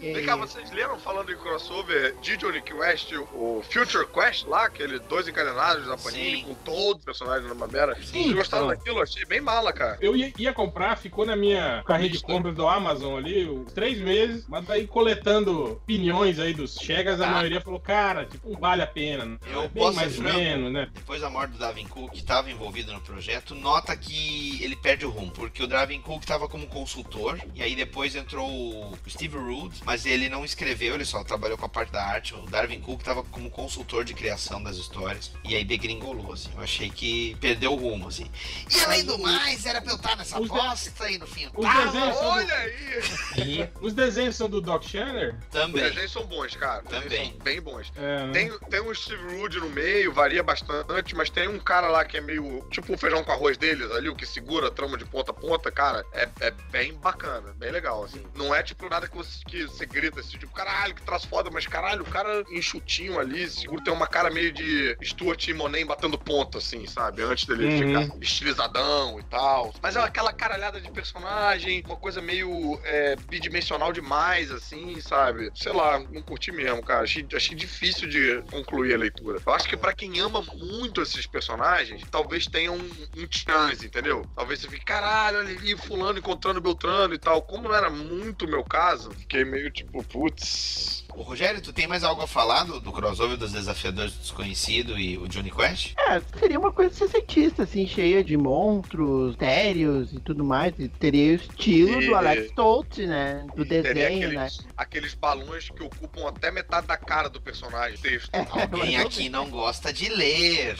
Aí. Vem cá, vocês leram falando em crossover de Johnny Quest, o Future Quest lá, aquele dois encadenados da Panini Sim. com todos os personagens na Mabera? Vocês gostaram Então. daquilo? Achei bem mala, cara. Eu ia, ia comprar, ficou na minha carreira de compras do Amazon ali, uns três meses, mas daí coletando opiniões aí dos chegas, a Ah. maioria falou, cara, tipo, não vale a pena. Eu é bem posso mais ou menos, né? Depois da morte do Davin Cook, que estava envolvido no projeto, nota que ele perde o rumo, porque o Davin Cook estava como consultor, e aí depois depois entrou o Steve Rude, mas ele não escreveu, ele só trabalhou com a parte da arte. O Darwin Cook tava como consultor de criação das histórias. E aí degringolou, assim. Eu achei que perdeu o rumo, assim. E além do mais, era pra eu estar nessa Os de- bosta e no fim. Os tava. desenhos são do- Olha aí! Os desenhos são do Doc Shanner? Os Também. desenhos são bons, cara. Os Também. são bem bons. É, né? Tem, tem um Steve Rude no meio, varia bastante, mas tem um cara lá que é meio tipo o feijão com arroz deles ali, o que segura a trama de ponta a ponta, cara, é, é bem bacana, bem legal, assim. Não é tipo nada que você, que você grita assim, tipo, caralho, que traço foda, mas caralho, o cara enxutinho ali, seguro, tem uma cara meio de Stuart e Monet batendo ponta, assim, sabe? Antes dele Uhum. ficar estilizadão e tal. Mas é aquela caralhada de personagem, uma coisa meio é, bidimensional demais, assim, sabe? Sei lá, não curti mesmo, cara. Achei, achei difícil de concluir a leitura. Eu acho que pra quem ama muito esses personagens, talvez tenha um, um chance, entendeu? Talvez você fique, caralho, olha ali, fulano encontrando Beltrano e tal. Como não era muito meu caso, fiquei meio tipo, putz. Ô, Rogério, tu tem mais algo a falar do, do crossover dos Desafiadores do Desconhecido e o Johnny Quest? É, seria uma coisa sessentista, assim, cheia de monstros, mistérios e tudo mais. E teria o estilo E- do Alex Tolt, né? Do E teria desenho, né? aqueles, aqueles balões que ocupam até metade da cara do personagem. Texto. Alguém mas- aqui não gosta de ler.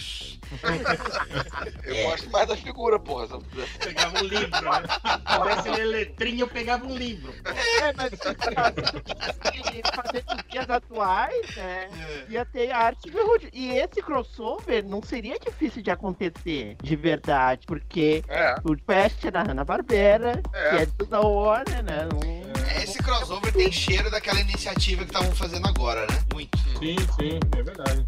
Eu É. gosto mais da figura, porra. Pegava um livro, né? Parece ler letrinha, eu pegava um livro. É, mas dias atuais, né? Ia ter a arte do Rude. E esse crossover não seria difícil de acontecer, de verdade, porque É, o Quest é da Hanna-Barbera, É. que é do da Warner, né? Não- Esse crossover tem cheiro daquela iniciativa que estavam fazendo agora, né? Muito. Sim, sim, é verdade.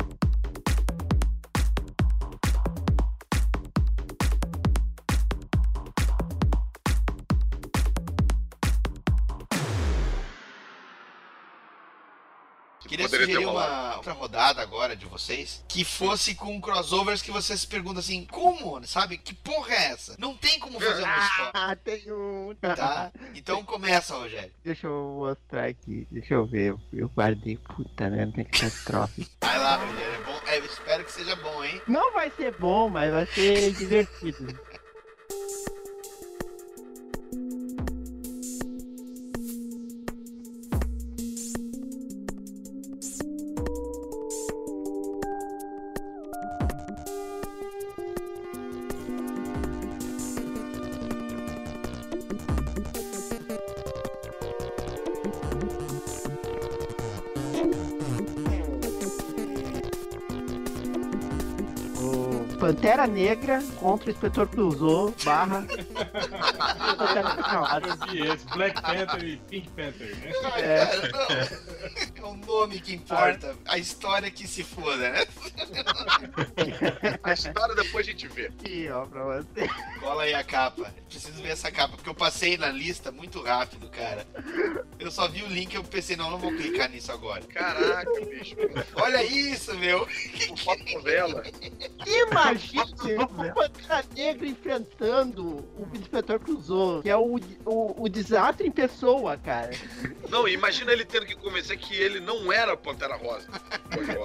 Queria Poderia sugerir uma outra rodada agora de vocês que fosse com crossovers que vocês se perguntam assim, como, sabe? Que porra é essa? Não tem como fazer uma história, Ah, tem um. tá? Então começa, Rogério. Deixa eu mostrar aqui. Deixa eu ver. Eu guardei. Puta merda, que catástrofe. Vai lá, Rogério. É bom. É, eu espero que seja bom, hein? Não vai ser bom, mas vai ser divertido. Pantera Negra contra o Inspetor Clouseau barra. Negra. Eu vi esse, Black Panther e Pink Panther, né? É. Cara, não. É o nome que importa. A história que se foda, né? a história depois a gente vê. Aqui, ó, pra você. Cola aí a capa. Preciso ver essa capa, porque eu passei na lista muito rápido, cara. Eu só vi o link e eu pensei, não, não vou clicar nisso agora. Caraca, bicho. Olha isso, meu. Por foto novela. Imagina o Pantera Negra enfrentando o Inspetor Clouseau, que é o, o, o desastre em pessoa, cara. Não, imagina ele tendo que convencer que ele não era Pantera Rosa.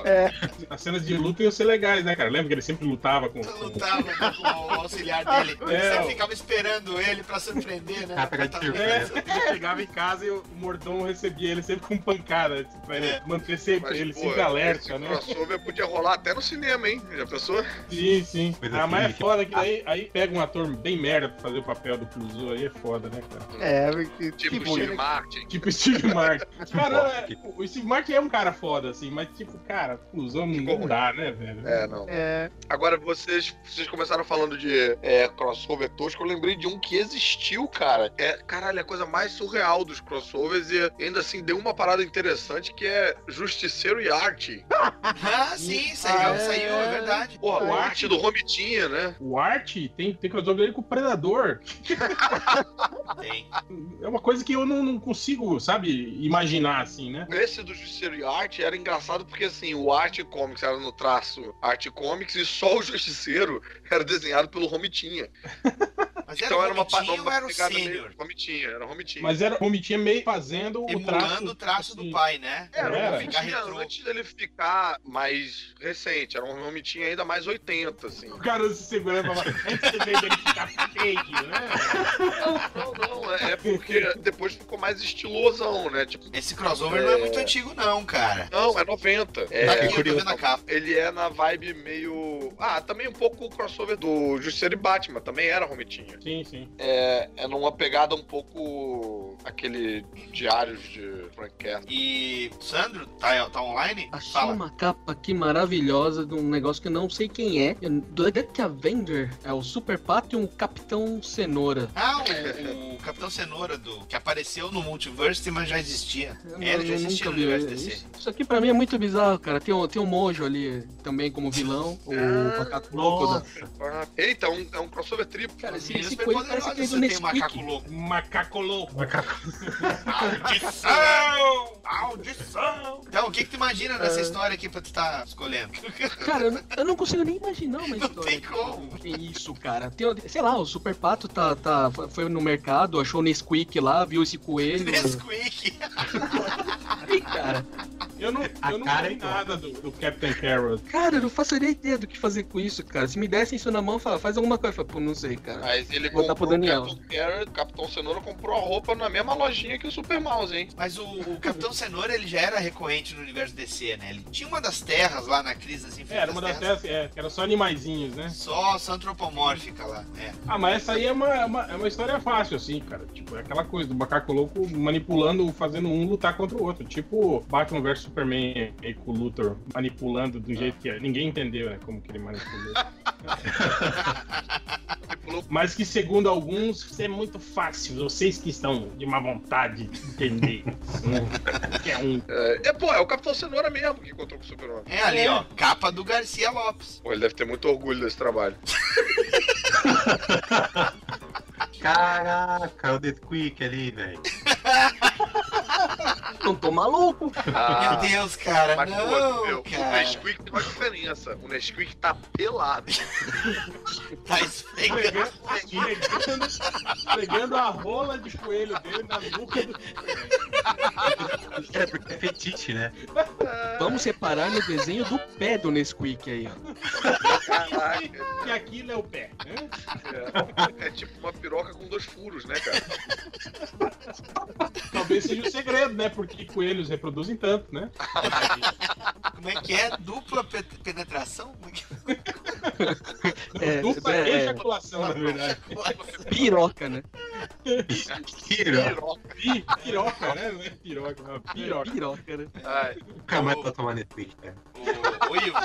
É. As cenas de luta iam ser legais, né, cara? Lembra que ele sempre lutava com. Eu lutava com o auxiliar dele. É, Você ficava esperando ele pra surpreender, né? Ah, pegar de Tá- surpresa. Ele chegava em casa e o mordomo recebia ele sempre com pancada, tipo, pra ele manter sempre, Mas, ele pô, sempre esse alerta, né? crossover podia rolar até no cinema, hein? Já pensou? Sim, sim. Coisa Ah, mas é foda que daí aí pega um ator bem merda pra fazer o papel do Clouseau, aí é foda, né, cara? É, porque. Tipo, tipo, Steve Martin. Tipo Steve Martin. Cara, é, o Steve Martin é um cara foda, assim, mas tipo, cara, Clouseau não, dá, né, velho? É, não. É, Agora, vocês, vocês começaram falando de é, crossover tosco, eu lembrei de um que existiu, cara. É, caralho, é a coisa mais surreal dos crossovers e ainda assim deu uma parada interessante que é Justiceiro e Arte. Ah, sim, saiu, É. saiu, é verdade. Porra, o Arte. Arte do Romitinha, né? O Art tem, tem crossover dele com o Predador. Tem. É uma coisa que eu não, não consigo, sabe, imaginar, assim, né? Esse do Justiceiro e Arte era engraçado porque, assim, o Arte Comics era no traço Arte Comics e só o Justiceiro era desenhado pelo Romitinha. Mas era Então era uma, Romitinha uma ou era o sênior? meio Romitinha, era Romitinha. Mas era Romitinha meio fazendo o traço. O traço do assim, pai, né? Era, Era. um Romitinha antes dele ficar mais recente. Era um Romitinha ainda mais 80, assim. O cara se segurando pra falar, antes de ele ficar feio, né? Não, não, é é porque depois ficou mais estilosão, né? Tipo, Esse crossover não é muito antigo, não, cara. não, é 90. Tá É, a capa. ele é na vibe meio. Ah, também um pouco o crossover do Justiceiro e Batman, também era Romitinha. Sim, sim. É, é numa pegada um pouco. Aquele diários de Frank. E Sandro, tá, tá online? Achei Fala. uma capa aqui maravilhosa de um negócio que eu não sei quem é. Do Duck Avenger é o Super Pato e um Capitão Cenoura. Ah, o, o Capitão Cenoura do, que apareceu no Multiverse, mas já existia. É, ele já Eu existia no vi universo isso. DC. Isso aqui pra mim é muito bizarro, cara. Tem um, tem um Mojo ali também como vilão. O Ah, macaco louco da. Ah, Eita, é um, é um crossover triplo. Cara, esse, esse coelho parece superpoderosos, aquele do você tem um macaco Nesquik. louco. Macaco louco. Macaco. Audição! Audição! Então, o que, que tu imagina É. nessa história aqui pra tu estar escolhendo? Cara, eu não, eu não consigo nem imaginar uma Não história. tem como. Que isso, cara. Tem, sei lá, o Super Pato tá, tá, foi no mercado, achou o Nesquik lá, viu esse coelho. Nesquik. Ih, cara. Eu não, A eu não cara é nada do, do Captain Carrot. Cara, eu não faço nem ideia do que fazer com isso, cara. Se me dessem isso na mão, fala, faz alguma coisa. Eu falo, Pô, não sei, cara. Mas ele Vou dar pro comprou o Daniel. Capitão Carrot, o Capitão Cenoura comprou a roupa na mesma lojinha que o Super Mouse, hein? Mas o, o Capitão Cenoura, ele já era recorrente no universo DC, né? Ele tinha uma das terras lá na crise das É, infinitas era uma das terras. terras, é, que era só animaizinhos, né? Só, só antropomórfica lá, é. Ah, mas essa aí é uma, é uma, é uma história fácil, assim, cara. Tipo, é aquela coisa do macaco louco manipulando, fazendo um lutar contra o outro. Tipo Batman vs Superman aí com o Luthor manipulando do jeito que é. Ninguém entendeu, né? Como que ele manipulou. Mas que, segundo alguns, isso é muito fácil. Vocês que estão de má vontade de entender. Que é um. É, é, pô, é o Capitão Cenoura mesmo que encontrou com o Super-Homem. É ali, ó, capa do Garcia Lopes. Pô, ele deve ter muito orgulho desse trabalho. Caraca, o Nesquik ali, velho. Não tô maluco. Meu Deus, cara, Mas, pô, não, meu, o cara. Nesquik tem uma diferença. O Nesquik tá pelado. Tá esfregando. Pegando, pegando a rola de coelho dele na nuca do. É porque é fetiche, né? Vamos separar no desenho do pé do Nesquik aí, ó. Caraca. E aquilo é o pé. né? É, é tipo uma piroca com dois furos, né, cara? Talvez seja o segredo, né? Porque coelhos reproduzem tanto, né? Como é que é? Dupla pe- penetração? Como é que É, Dupla é, é, ejaculação, na verdade. piroca, né? Piroca. Pi- Piroca, né? Não é piroca, não é piroca. Piroca, né? Ai, Nunca mais pra tomar cara. Ô, ô, Ivo.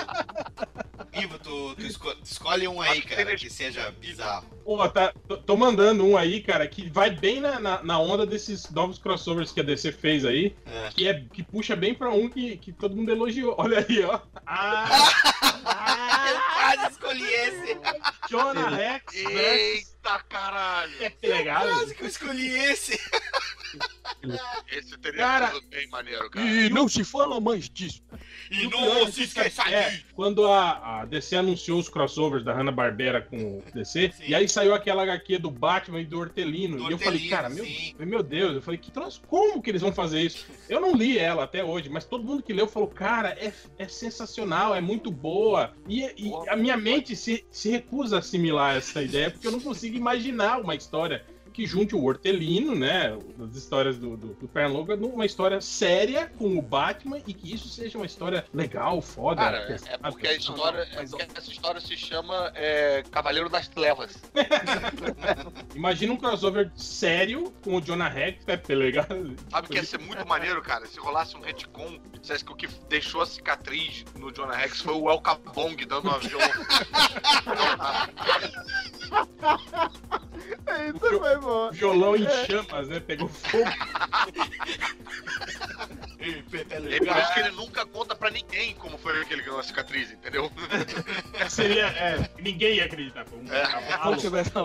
Ivo, tu, tu esco- tu escolhe um aí, cara, que seja bizarro. Pô, tá, tô, mandando um aí, cara, que vai bem na, na, na onda desses novos crossovers que a DC fez aí. É. Que, é, que puxa bem pra um que, que todo mundo elogiou. Olha aí, ó. Ah, Eu quase escolhi esse. Jonah Rex eita caralho! é legal. Quase que eu escolhi esse. Esse teria Cara- sido bem maneiro, cara. E não se fala mais disso. E não pior se disso esqueça é, disso. quando a, a DC anunciou os crossovers da Hanna-Barbera com o DC, Sim. e aí saiu aquela HQ do Batman e do Hortelino, Do e eu falei, Hortelino, cara, meu, meu Deus, eu falei, que troço, como que eles vão fazer isso? Eu não li ela até hoje, mas todo mundo que leu falou, cara, é, é sensacional, é muito boa, e, e a minha mente se, se recusa a assimilar essa ideia, porque eu não consigo imaginar uma história que junte o Hortelino, né, das histórias do, do, do Pernalonga, numa história séria com o Batman e que isso seja uma história legal, foda. Cara, que- é porque a história, não, mas, é porque essa história se chama é, Cavaleiro das Trevas. Imagina um crossover sério com o Jonah Rex, é legal. Sabe que ia ser muito maneiro, cara, se rolasse um retcon, dissesse que o que deixou a cicatriz no Jonah Rex foi o El Capong dando uma violão. Isso foi bom. Violão em chamas, né? Pegou fogo. É E legal. por isso que ele nunca conta pra ninguém como foi que ele ganhou a cicatriz, entendeu? Seria. É, ninguém ia acreditar. Foi um É. cavalo.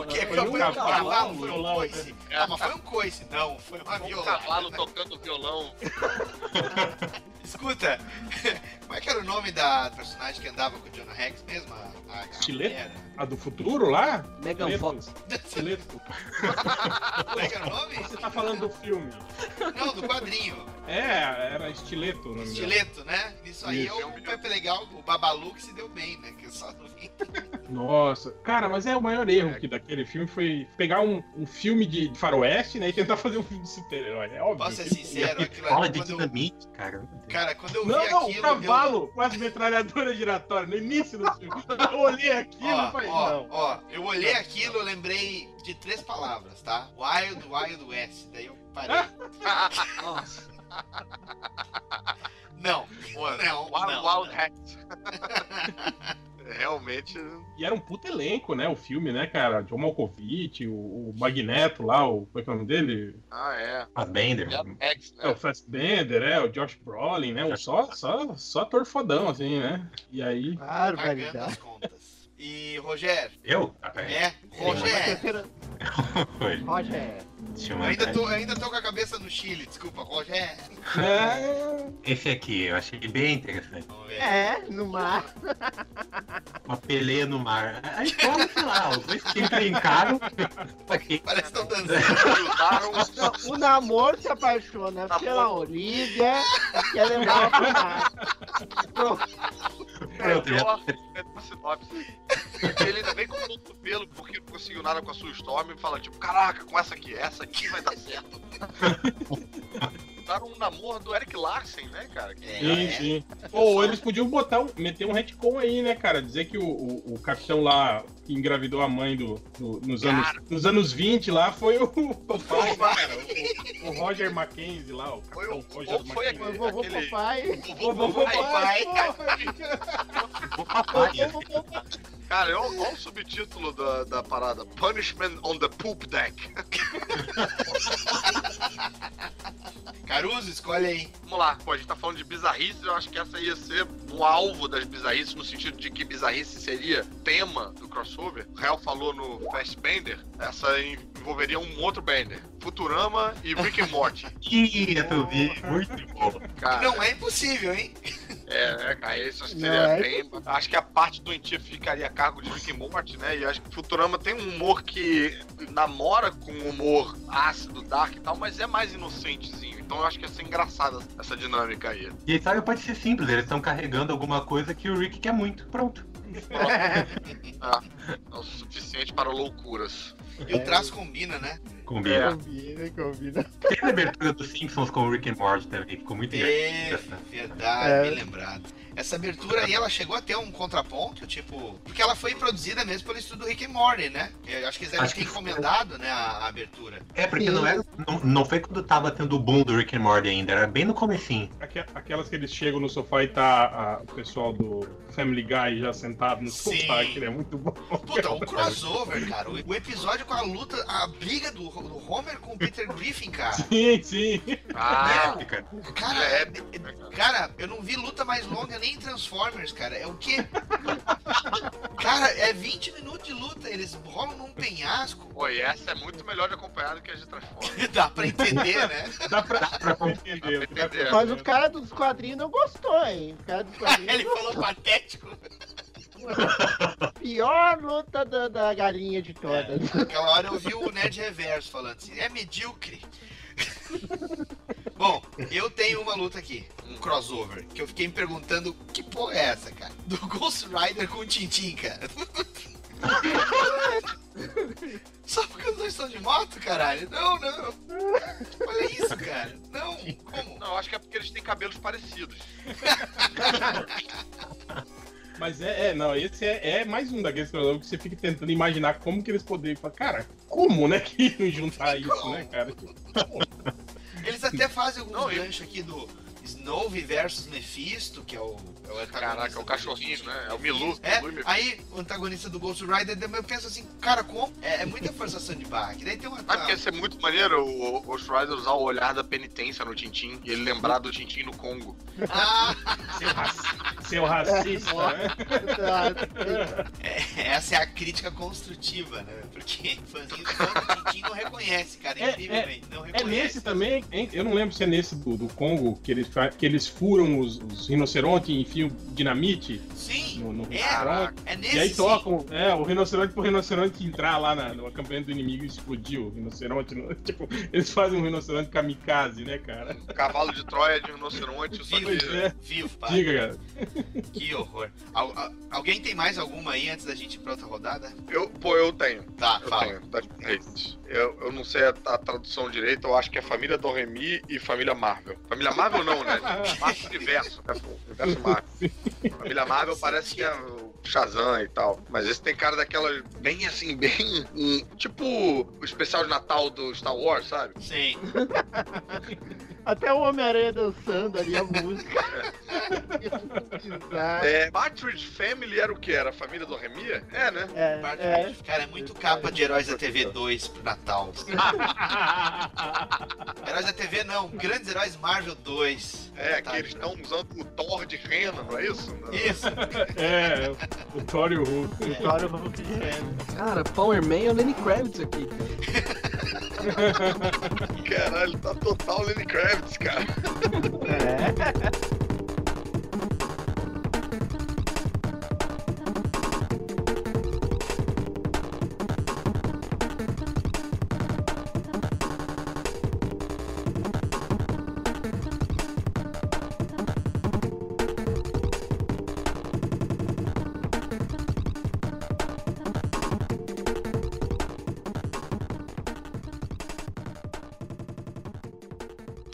Que Foi foi um um cavalo, cavalo, um foi um violão, coice. Ah, mas foi um coice, não, foi uma Um violada. cavalo tocando violão. Escuta, como é que era o nome da personagem que andava com o Jonah Rex mesmo? A, a, a Estileto? mulher? A do futuro lá? Megan. Fox. Estileto. Como é que era o nome? Você tá falando do filme. Não, do quadrinho. É, era Estileto dela. Estileto, né? Isso aí Isso. é o Pepe Legal, o Babalu que se deu bem, né? Que eu só não vi. Nossa, cara, mas é o maior erro que daquele filme foi pegar um, um filme de faroeste, né, e tentar fazer um filme de super-herói. É óbvio. Posso ser sincero, aquilo Fala ali, de quando eu, dinamite, cara. cara, quando eu vi Não, não, o cavalo com as metralhadoras giratórias no início do filme. Eu olhei aquilo Eu, e ó, falei, ó, não. ó, eu olhei aquilo, eu lembrei de três palavras, tá? Wild, Wild West. Daí eu parei. Nossa. Não, Pô, não, Wild, não. Wild Hat. Realmente. E era um puto elenco, né, o filme, né, cara? John Malkovich, o, o Magneto lá, o, como é que é o nome dele? Ah, é. A Bender. X, É, o né? Fassbender, é, o Josh Brolin, né? o Só, só, só ator fodão, assim, né? E aí... Barbaridade. contas. E, Rogério, Eu? É? Rogério. Roger. Ainda tô, ainda tô com a cabeça no Chile, desculpa, Rogério. Esse aqui, eu achei bem interessante. É, no mar. Uma peleia no mar. Aí fala, sei lá, os dois se encrencaram. Aqui. Parece que estão dançando. Usaram O namoro se apaixona pela Olivia e quer levar pro mar. Pronto. Pronto, já. Ele ainda vem com o pelo porque não conseguiu nada com a sua Storm e fala, tipo, caraca, com essa aqui, essa aqui vai dar certo. Usaram um namoro do Eric Larsen, né, cara? É, Sim, é. sim. Ou eles podiam botar um, meter um retcon aí, né, cara? Dizer que o, o, o capitão lá que engravidou a mãe do, do- nos, anos, nos anos 20 lá foi o, o pai, né, cara? O, o Roger Mackenzie lá, o Foi capitão o- Roger ou foi Mackenzie. Mas vovô Aquele- papai. Vovô papai. vou papai. Cara, olha olha o subtítulo da, da parada: Punishment on the Poop Deck. Caruso, escolhe aí. Vamos lá, pô, a gente tá falando de bizarrice, eu acho que essa ia ser um alvo das bizarrices, no sentido de que bizarrice seria tema do crossover. O Hell falou no Fast Bender, essa envolveria um outro Bender. Futurama e Rick and Morty. Ih, eu vi. Muito bom. Cara, Não é impossível, hein? É, é, cara, isso acho que Não seria é bem. Acho que a parte doentia ficaria a cargo de Rick Morty, né? E acho que Futurama tem um humor que namora com um humor ácido, dark e tal, mas é mais inocentezinho. Então eu acho que ia ser engraçada essa dinâmica aí. E aí, sabe, pode ser simples, eles estão carregando alguma coisa que o Rick quer muito. Pronto. É o suficiente para loucuras. E o traço combina, né? Combina. Combina, combina. Tem a abertura dos Simpsons com o Rick and Morty também, ficou muito É, engraçado. verdade, É. bem lembrado. Essa abertura aí, ela chegou a ter um contraponto, tipo... Porque ela foi produzida mesmo pelo estúdio Rick and Morty, né? Eu acho que eles devem Acho ter que- encomendado, né, a, a abertura. É, porque Sim. não era. Não, não foi quando tava tendo o boom do Rick and Morty ainda, era bem no comecinho. Aque- Aquelas que eles chegam no sofá e tá a- o pessoal do Family Guy já sentado no Sim. sofá, que é muito bom. Puta, o crossover, cara. O, o episódio com a luta, a briga do, do Homer com o Peter Griffin, cara. Sim, sim. Ah, Fica- Cara, É, é- cara, eu não vi luta mais longa nem em Transformers, cara. É o quê? Cara, é 20 minutos de luta. Eles rolam num penhasco. pô, e essa é muito melhor de acompanhar do que a de Transformers. Dá pra entender, né? Dá pra, dá pra entender. dá pra entender. Mas o cara dos quadrinhos não gostou, hein? O cara dos Ele quadrinhos. falou patético. Pior luta da, da galinha de todas. Aquela hora eu vi o Nerd Reverso falando assim, é medíocre. Bom, eu tenho uma luta aqui, um crossover, que eu fiquei me perguntando que porra é essa, cara? Do Ghost Rider com o Tintin, cara. Só porque os dois estão de moto, caralho? Não, não. Olha isso, cara. Não, como? Não, acho que é porque eles têm cabelos parecidos. Mas é, é, não, esse é, é mais um daqueles crossovers que você fica tentando imaginar como que eles poderiam falar, cara, como, né, que iam juntar isso, né, cara? Eles até fazem alguns Não, eu- ganchos aqui do Snowy versus Mephisto, que é o, é o antagonista Caraca, é o cachorrinho, né? É o Milu. É, Milu aí o antagonista do Ghost Rider, eu penso assim, cara, como? É, é muita forçação de barra. Que daí tem uma. Sabe que ia ser muito maneiro o Ghost Rider usar o olhar da penitência no Tintin e ele lembrar do Tintin no Congo. Ah, Seu, raci- seu racista, né? é, essa é a crítica construtiva, né? Porque fãzinho do Tintin não reconhece, cara. É, Incrivelmente. Não É reconhece. nesse também, hein? eu não lembro se é nesse do, do Congo que eles fa- que eles furam os, os rinocerontes e enfiam dinamite Sim, no, no é, é nesse E aí sim. tocam, é, o rinoceronte pro rinoceronte entrar lá na, no acampamento do inimigo e explodir o rinoceronte. no- tipo, eles fazem um rinoceronte kamikaze, né, cara? Cavalo de Troia de rinoceronte, só Vivo, que. É. vivo, pai. Diga, cara. Que horror. Al- al- alguém tem mais alguma aí antes da gente ir pra outra rodada? Eu, pô, eu tenho. Tá, Eu fala. tenho, das redes. Eu, eu não sei a, a tradução direito, eu acho que é Família do Remy e Família Marvel. Família Marvel não, né? Marvel Universo. né? O Universo Marvel. Família Marvel parece que é o Shazam e tal. Mas esse tem cara daquela bem assim, bem. tipo o especial de Natal do Star Wars, sabe? Sim. Até o Homem-Aranha dançando ali a música. Bizarro. É, Partridge Family era o que? Era a família do Remy? É, né? É, é. Cara, é muito capa de Heróis da TV 2 pro Natal. Heróis da TV não, Grandes Heróis Marvel 2. É, Tá, que eles estão usando o Thor de rena, não é isso? Isso. É, o Thor e o Hulk. Vitória Hulk de Reno. Cara, Power Man é o Lenny Kravitz aqui. Caralho, tá total Lenny Kravitz, cara. É.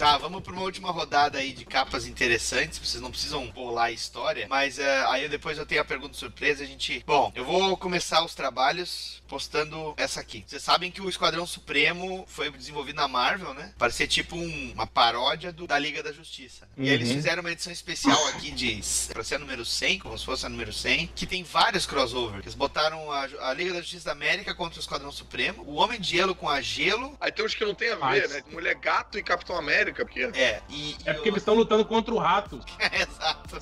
Tá, vamos pra uma última rodada aí de capas interessantes. Vocês não precisam bolar a história, mas é, aí depois eu tenho a pergunta surpresa. A gente. Bom, eu vou começar os trabalhos postando essa aqui. Vocês sabem que o Esquadrão Supremo foi desenvolvido na Marvel, né? Parecia tipo um- uma paródia do- da Liga da Justiça. E aí eles Uhum. fizeram uma edição especial aqui de. pra ser a número 100, como se fosse a número 100, que tem vários crossovers. Eles botaram a, a Liga da Justiça da América contra o Esquadrão Supremo, o Homem de Gelo com a Gelo. Aí tem uns que não tem a ver, Mas- né? Mulher Gato e Capitão América, porque. É, e. É e porque o- eles estão lutando contra o rato. Exato.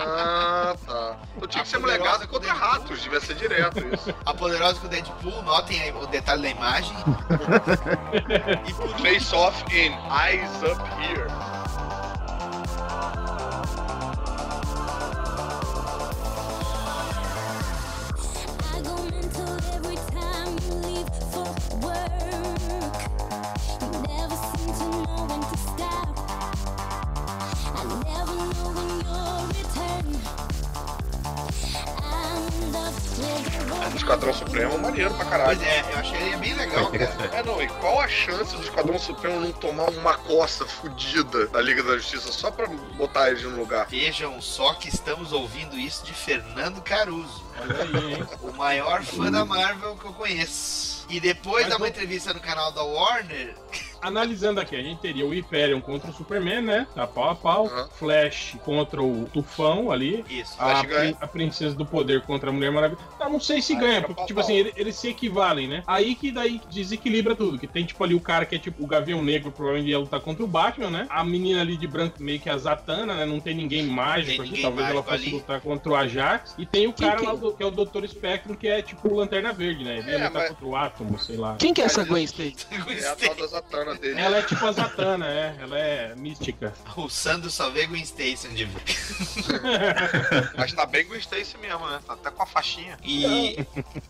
Ah, tá. Então tinha que ser Mulher Gato contra ratos, devia ser direto isso. A poderosa com o Deadpool, notem aí o detalhe da imagem. e por Face Off in Eyes Up Here. I go mental every time you leave for work. Esquadrão Supremo é maneiro pra caralho. pois é, eu achei ele bem legal, cara. É, não, e qual a chance do Esquadrão Supremo não tomar uma costa fudida da Liga da Justiça só pra botar eles no lugar? Vejam só que estamos ouvindo isso de Fernando Caruso, Olha aí, hein? o maior fã da Marvel que eu conheço. E depois Mas dá uma eu- entrevista no canal da Warner. Analisando aqui, a gente teria o Hyperion contra o Superman, né? Tá pau a pau. Uhum. Flash contra o Tufão ali. Isso. A, Flash ganha. a Princesa do Poder contra a Mulher Maravilha. Eu não sei se Ah, ganha, porque, tipo pau. assim, ele- eles se equivalem, né? Aí que daí desequilibra tudo. Que tem, tipo, ali o cara que é tipo o Gavião Negro, provavelmente ia lutar contra o Batman, né? A menina ali de branco, meio que a Zatanna, né? Não tem ninguém mágico Tem aqui. ninguém Talvez ela mágico fosse ali. lutar contra o Ajax. E tem o Quem cara que- lá do- que é o Dr. Spectrum, que é tipo o Lanterna Verde, né? Ele ia É, lutar mas- contra o Átomo, sei lá. Quem que é essa Gwen Stacy? É a tal da Zatanna dele. Ela é tipo a Zatanna, é. Ela é mística. O Sandro só vê Gwen Stacy de Mas tá bem Gwen Stacy mesmo, né? Tá até com a faixinha. E,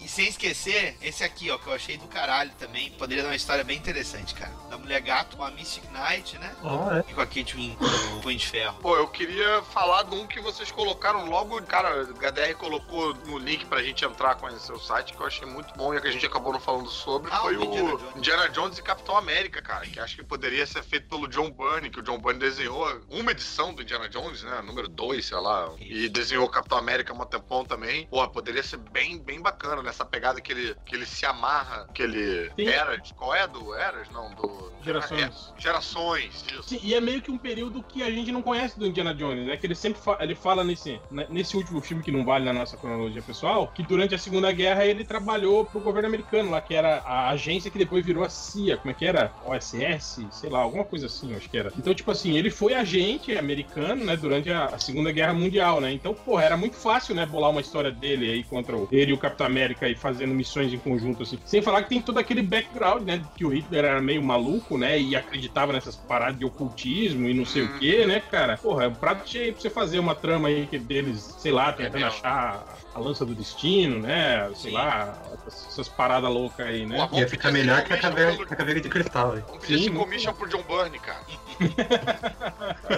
e sem esquecer, esse aqui, ó, que eu achei do caralho também. Poderia dar uma história bem interessante, cara. Da Mulher Gato com a Mystic Knight, né? Ah, E com a Kate Win, o Punho de Ferro. Pô, eu queria falar de um que vocês colocaram logo. Cara, o HDR colocou no link pra gente entrar conhecer o site, que eu achei muito bom e que a gente acabou não falando sobre. Ah, foi o o Indiana Jones. Indiana Jones e Capitão América, cara. Que acho que poderia ser feito pelo John Byrne, que o John Byrne desenhou uma edição do Indiana Jones, né? Número 2, sei lá. E desenhou o Capitão América há um tempão também. Pô, poderia ser bem, bem bacana nessa pegada que ele, que ele se amarra, que ele. Sim. Eras. Qual é do Eras? Não, do. Gerações. É, gerações, isso. Sim, e é meio que um período que a gente não conhece do Indiana Jones, né? Que ele sempre fa- ele fala nesse, né, nesse último filme que não vale na nossa cronologia pessoal, que durante a Segunda Guerra ele trabalhou pro governo americano lá, que era a agência que depois virou a CIA, como é que era? OSS, sei lá, alguma coisa assim, eu acho que era. Então, tipo assim, ele foi agente americano, né, durante a, a Segunda Guerra Mundial, né? Então, porra, era muito fácil, né, bolar uma história dele aí contra o, ele e o Capitão América aí fazendo missões em conjunto, assim. Sem falar que tem todo aquele background, né, que o Hitler era meio maluco, né, e acreditava nessas paradas de ocultismo e não sei o que, né, cara? Porra, é um prato cheio pra você fazer uma trama aí que deles, sei lá, tentando mesmo. achar a lança do destino, né? Sei Sim. lá, essas, paradas loucas aí, né? Ia ficar melhor que a caveira, a caveira de cristal. hein? Vamos pedir esse commission pro John Byrne, cara.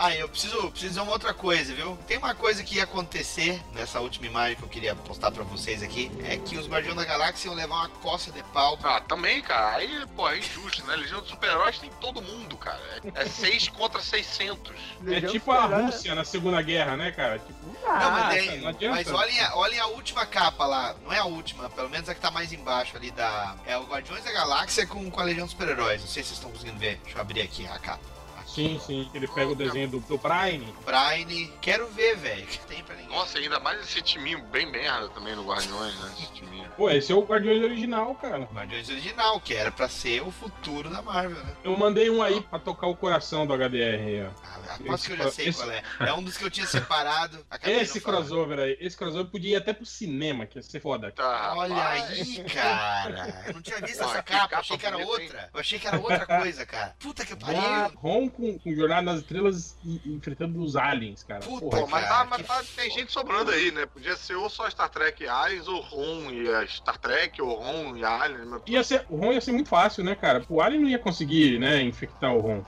Ah, eu preciso, preciso dizer uma outra coisa, viu? Tem uma coisa que ia acontecer nessa última imagem que eu queria postar pra vocês aqui. É que os Guardiões da Galáxia iam levar uma coça de pau. Ah, também, cara. Aí, pô, é injusto, né? Legião dos Super-Heróis tem todo mundo, cara. É 6 contra 600. É tipo a Rússia na Segunda Guerra, né, cara? Tipo, Não, mas, Ah, tem- não mas olhem, a, olhem a última capa lá. Não é a última, pelo menos a que tá mais embaixo ali da. É o Guardiões da Galáxia com, com a Legião dos Super-Heróis. Não sei se vocês estão conseguindo ver. Deixa eu abrir aqui a capa. Sim, sim, ele pega o desenho do, do Brian. Brian. Quero ver, velho. Que tem pra ninguém. Nossa, ainda mais esse timinho bem merda também no Guardiões, né? Esse timinho. Pô, esse é o Guardiões original, cara. Guardiões original, que era pra ser o futuro da Marvel, né? Eu mandei um aí pra tocar o coração do HDR aí, ó. Ah, aposto que eu já sei Esse- qual é. É um dos que eu tinha separado. Esse crossover aí, esse crossover podia ir até pro cinema, que ia ser foda. Tá, Olha rapaz. aí, cara. Eu não tinha visto Pô, essa capa, capa achei que era bonita, hein? outra. Eu achei que era outra coisa, cara. Puta que pariu. Ron com, com Jornada nas Estrelas e- enfrentando os aliens, cara. Puta, Porra, mas, cara, tá, mas tá- tem gente sobrando aí, né? Podia ser ou só Star Trek e Aliens, ou Ron e a Star Trek, ou Ron e Aliens. Mas... Ia ser, o Ron ia ser muito fácil, né, cara? O Alien não ia conseguir, né, infectar o Ron.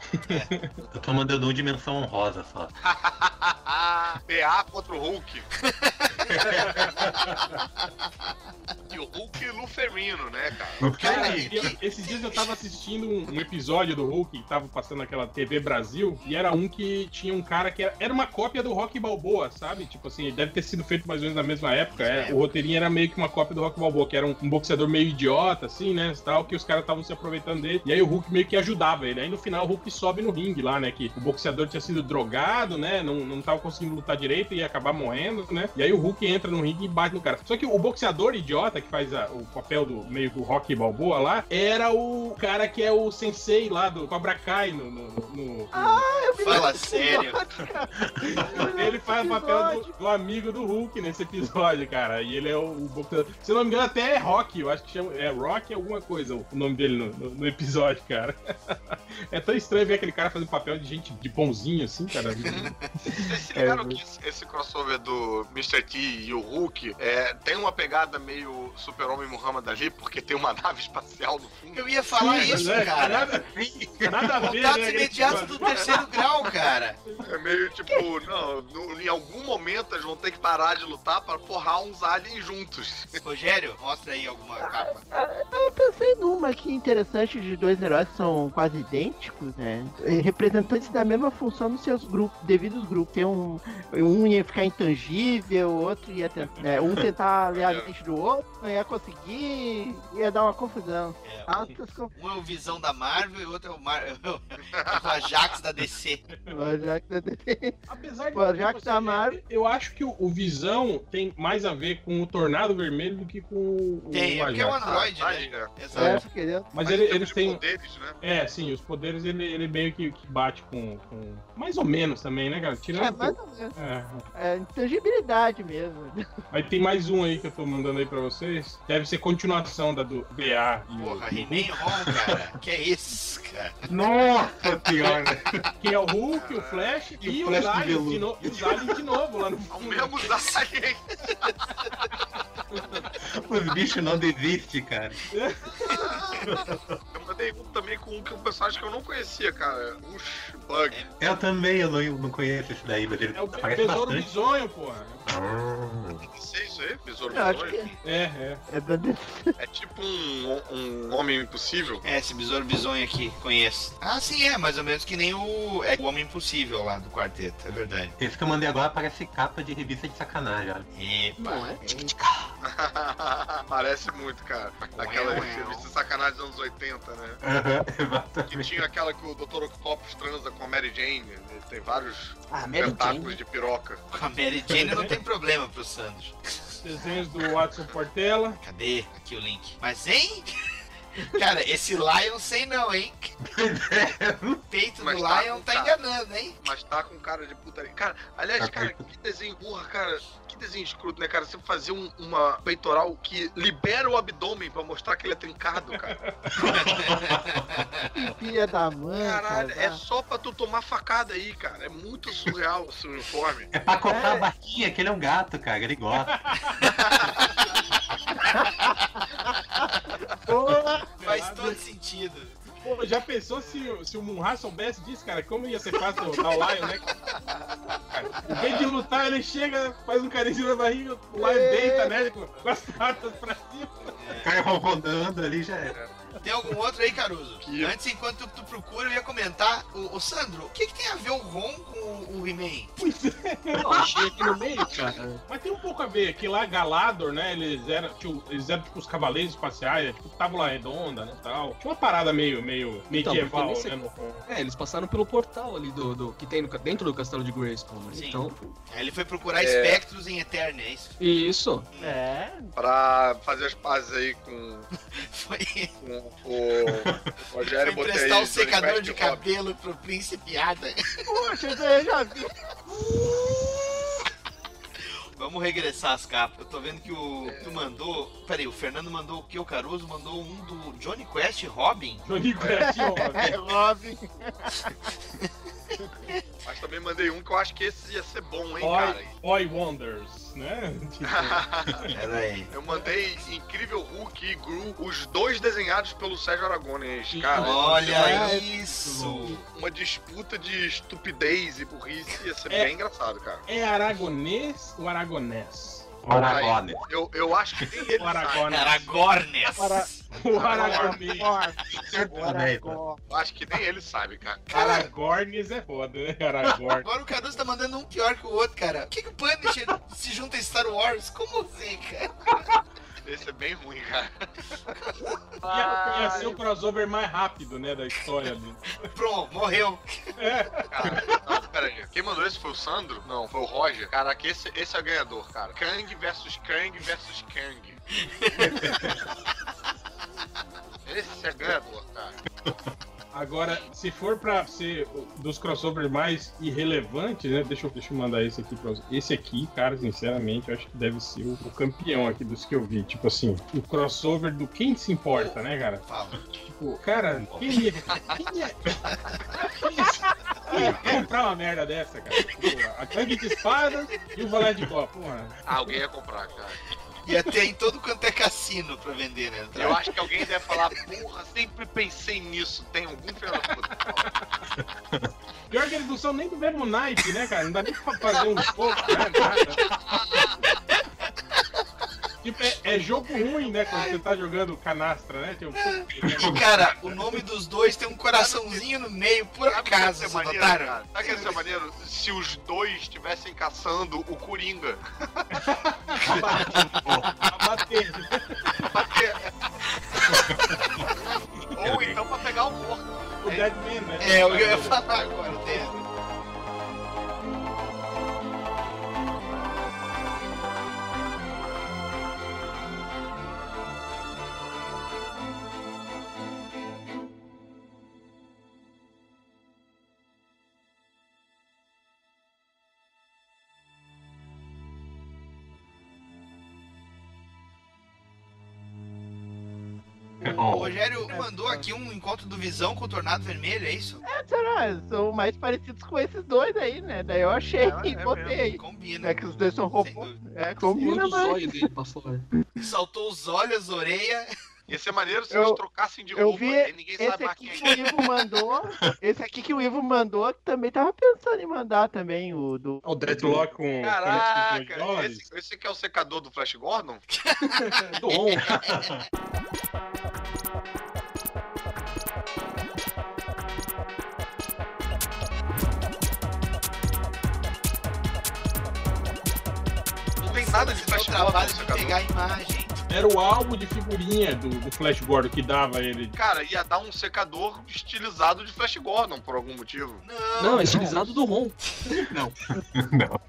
Eu tô mandando um dimensão honrosa só. PA contra o Hulk. e o Hulk luferino, né, cara? Cara, esses dias eu tava assistindo um, um episódio do Hulk que tava passando naquela TV Brasil e era um que tinha um cara que era, era uma cópia do Rock Balboa, sabe? Tipo assim, deve ter sido feito mais ou menos na mesma época. é. o roteirinho era meio que uma cópia do Rock Balboa, que era um, um boxeador meio idiota, assim, né? Tal, que os caras estavam se aproveitando dele. E aí o Hulk meio que ajudava ele. Aí no final o Hulk sobe no ringue lá, né? Que o boxeador tinha sido drogado, né? Não, não tava conseguindo lutar direito e ia acabar morrendo, né? E aí o Hulk entra no ringue e bate no cara. Só que o boxeador idiota que faz a- o papel do meio do Rock Balboa lá era o cara que é o sensei lá do Cobra Kai no. no- no- no- Fala sério. ele faz o papel do, do amigo do Hulk nesse episódio, cara. E ele é o, o. Se eu não me engano, até é Rock. Eu acho que chama. É Rock alguma coisa o nome dele no, no- no episódio, cara. É tão estranho ver aquele cara fazendo papel de gente de bonzinho assim, cara. Vocês se ligaram que esse- esse crossover do Mr. T e o Hulk é, tem uma pegada meio Super-Homem Muhammad ali, porque tem uma nave espacial no fundo? Eu ia falar Sim, isso, é, cara. Nada, nada a ver, Contatos né? imediatos do terceiro grau, cara. É meio tipo, não, no- em algum momento eles vão ter que parar de lutar para forrar uns aliens juntos. Rogério, mostra aí alguma capa. Eu pensei numa aqui interessante de dois heróis que são quase idênticos, né? E Representantes da mesma função nos seus grupos, devidos grupos. Tem um, um ia ficar intangível, o outro ia tentar, é, um tentar ler a mente do outro, não ia conseguir, ia dar uma confusão. É, Altas confusões. um é o Visão da Marvel e o outro é o, Mar... é o Ajax da DC. Apesar de já tipo que tá Marvel- eu acho que o, o Visão tem mais a ver com o Tornado Vermelho do que com o Tem, é porque é um Ajax. androide, Ah, né? aí, né? Exato. É. Mas, Mas ele- eles têm. poderes, né? É, sim, os poderes ele, ele meio que, que bate com, com- Mais ou menos também, né, cara? É, Tirando. mais ou menos. É. É intangibilidade mesmo. Aí tem mais um aí que eu tô mandando aí pra vocês. Deve ser continuação da do BA. e o- Porra, He-Man Ron, cara. Que é isso, cara? Nossa pior, né? Que é o Hulk, o Flash e, E o Flash de aliens de, no... e os aliens de novo lá no É o fundo. mesmo alien. Os bichos não desistem, cara. Eu mandei um também com um, que- um personagem que eu não conhecia, cara. Ush, Bug. Eu também, eu não, não conheço esse daí, mas ele É o parece Besouro bastante. Bizonho, porra. Ah, sei isso aí, Besouro Eu Bizonho. que É, é. é da DC. É tipo um, um homem impossível. É, esse besouro bizonho aqui, conheço. Ah, sim, é, mais ou menos que nem o, é, o Homem Impossível lá do quarteto, é verdade. esse que eu mandei agora parece capa de revista de sacanagem, olha. Epa. Não é? Parece muito, cara. Aquela revista sacanagem dos anos 80, né? Aham, Que exatamente. tinha aquela que o Dr. Octopus transa com a Mary Jane. Ele tem vários Ah, tentáculos Jane. de piroca. Com a Mary Jane não tem problema pro Sandro. Desenhos do Watson Portela. Cadê? Aqui o link. Mas, hein? Cara, esse Lion sei não, hein? O peito Mas do tá Lion tá cara. enganando, hein? Mas tá com cara de putaria. Cara, aliás, Tá cara, que desenho burra, cara. Que desenho escroto, né, cara? Você fazer um- uma peitoral que libera o abdômen pra mostrar que ele é trincado, cara. Filha da mãe, Caralho, cara. é só pra tu tomar facada aí, cara. É muito surreal esse uniforme. É pra comprar É. a barquinha, que ele é um gato, cara. Ele gosta. Porra, Faz todo sentido. Pô, já pensou se, o- se o Munra soubesse disso, cara? Como ia ser fácil lutar o Lion, né? Cara, em vez de lutar, ele chega, faz um carinho na barriga, o Lion deita, né? Com, com as patas pra cima. Cara rodando ali já era. Tem algum outro aí, Caruso? Que- Antes, enquanto tu, tu procura, eu ia comentar. O, o Sandro, o que, que tem a ver o Ron com o, o He-Man? Eu achei aqui no meio, cara. Mas tem um pouco a ver, que lá Galador, né? Eles eram, tipo, eles eram tipo os cavaleiros espaciais, tipo tábula redonda, né? Tal. Tinha uma parada meio, meio Então, medieval, né? no- É, eles passaram pelo portal ali do, do- que tem no dentro do castelo de Grayskull. né? Sim. Então, Aí ele foi procurar É. espectros em Eterna, é isso? isso. É, Pra fazer as pazes aí com, Foi, com o foi Rogério Botei. emprestar o secador de Robin. cabelo pro Príncipe Ada. poxa, eu já vi. Vamos regressar as capas. Eu tô vendo que o tu mandou. Peraí, o Fernando mandou o que? O Caruso mandou um do Johnny Quest Robin? Johnny Quest, É, Robin. Mas também mandei um que eu acho que esse ia ser bom, hein, Boy, cara. Boy Wonders, né? Tipo, Peraí. Eu mandei Incrível Hulk e Gru, os dois desenhados pelo Sérgio Aragones, cara. Olha É, isso! Uma disputa de estupidez e burrice ia ser É. bem engraçado, cara. é aragonês ou aragonés? O Aragorn. Eu, eu acho que nem ele O sabe. Aragorn. Aragornes! Para- O. Aragorn. Eu acho que nem ele sabe, cara. Aragornes é foda, né? Aragorn. Agora o Caruso tá mandando um pior que o outro, cara. Por que, que o Punisher se junta a Star Wars? Como assim, cara? Esse é bem ruim, cara. Ia, ia ser o crossover mais rápido, né, da história. Do... Pronto, morreu. Cara, não, pera aí. Quem mandou esse foi o Sandro? Não, foi o Roger. Caraca, esse, esse é o ganhador, cara. Kang versus Kang versus Kang. esse é ganhador, cara. Agora, se for pra ser dos crossovers mais irrelevantes, né? Deixa eu, deixa eu mandar esse aqui pra. Esse aqui, cara, sinceramente, eu acho que deve ser o, o campeão aqui dos que eu vi. Tipo assim, o crossover do quem se importa, né, cara? Fala. Tipo, cara, quem ia. Quem ia. Quem ia, ia comprar uma merda dessa, cara? Porra, a gangue de espada e o valé de copa. Porra. Ah, alguém ia comprar, cara. Ia ter em todo quanto é cassino pra vender, né? Eu acho que alguém deve falar, porra, sempre pensei nisso. Tem algum filho da puta. Pior que eles não são nem do mesmo naipe, né, cara? Não dá nem pra fazer um jogo, né? Nada. Tipo, é, é jogo ruim, né? Quando você tá jogando canastra, né? Tipo, Cara, o nome dos dois tem um coraçãozinho no meio, por o acaso? Sabe o que ia ser maneiro? Se os dois estivessem caçando o Coringa. pra bater. Ou então pra pegar o morto. O Deadman, né? É, eu ia falar agora, Dedo. Aqui um encontro do Visão com o Tornado Vermelho, é isso? É, será? São mais parecidos com esses dois aí, né? Daí eu achei É, e é botei. Combina. É que os dois são robôs. É, combina, os mas. olhos dele pra fora. Saltou os olhos, as orelhas. Ia ser maneiro se Eu- eles trocassem de eu roupa vi e ninguém sabe Esse mais aqui quem que o Ivo mandou. Esse aqui que o Ivo mandou, também tava pensando em mandar também, o do. O Dreadlock com Caraca, 500 dólares. esse, esse que é o secador do Flash Gordon? Do On. Trabalho de pegar a imagem. Era o álbum de figurinha do, do Flash Gordon que dava ele. Cara, ia dar um secador estilizado de Flash Gordon por algum motivo. Não, é estilizado do Ron. Não.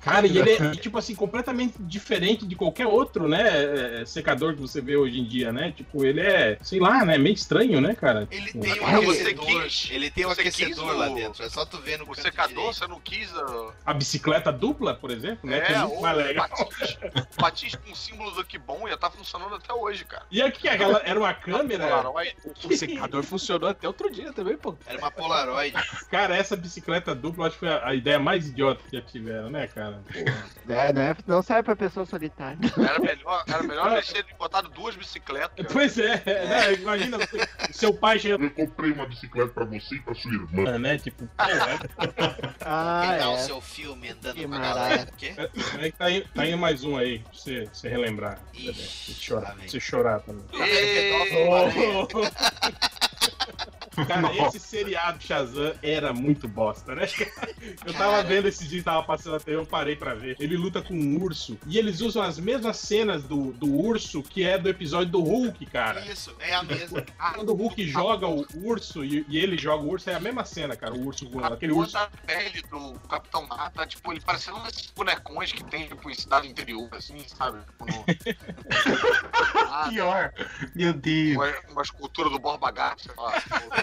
Cara, e ele é, tipo assim, completamente diferente de qualquer outro, né? é, Secador que você vê hoje em dia, né? Tipo, ele é, sei lá, né? Meio estranho, né, cara? Ele Tipo, tem um Ah, você aquecedor. quis- Ele tem um aquecedor lá dentro. É só tu ver no O secador, direito. você não quis. uh, A bicicleta dupla, por exemplo, né? que é É, muito mais legal. patins, patins com símbolo do que bom ia estar funcionando até hoje, cara. E aqui, aquela, era uma câmera. Polaroid. O secador funcionou até outro dia também, pô. Era uma Polaroid. Cara, essa bicicleta dupla, acho que foi a, a ideia mais idiota que já tiveram, né, cara? Porra. É, não, é, não serve pra pessoa solitária. Era melhor, era melhor eles terem botado duas bicicletas. Pois é, né? Imagina seu pai chega, Eu comprei uma bicicleta pra você e pra sua irmã. né? Tipo, é, Ah, Pegar o é. seu filme andando Que com a galera. Quê? é que tá indo, tá indo mais um aí, pra você, pra você relembrar. Ixi, Pra você chorar, você chorar também. Pedófilo, Cara, esse seriado Shazam era muito bosta, né? Eu tava Cara. vendo esse dia, tava passando até eu parei pra ver. Ele luta com um urso e eles usam as mesmas cenas do, do urso que é do episódio do Hulk, cara. Isso, é a mesma. Quando o Hulk joga o urso e, e ele joga o urso, é a mesma cena, cara. O urso voando. A Aquele urso. da pele do Capitão Mata, tipo, ele parecendo um desses bonecões que tem, tipo, em cidade interior, assim, sabe? Tipo, no... Ah, Pior. Meu Deus. uma, uma escultura do Borba Gato, sei lá.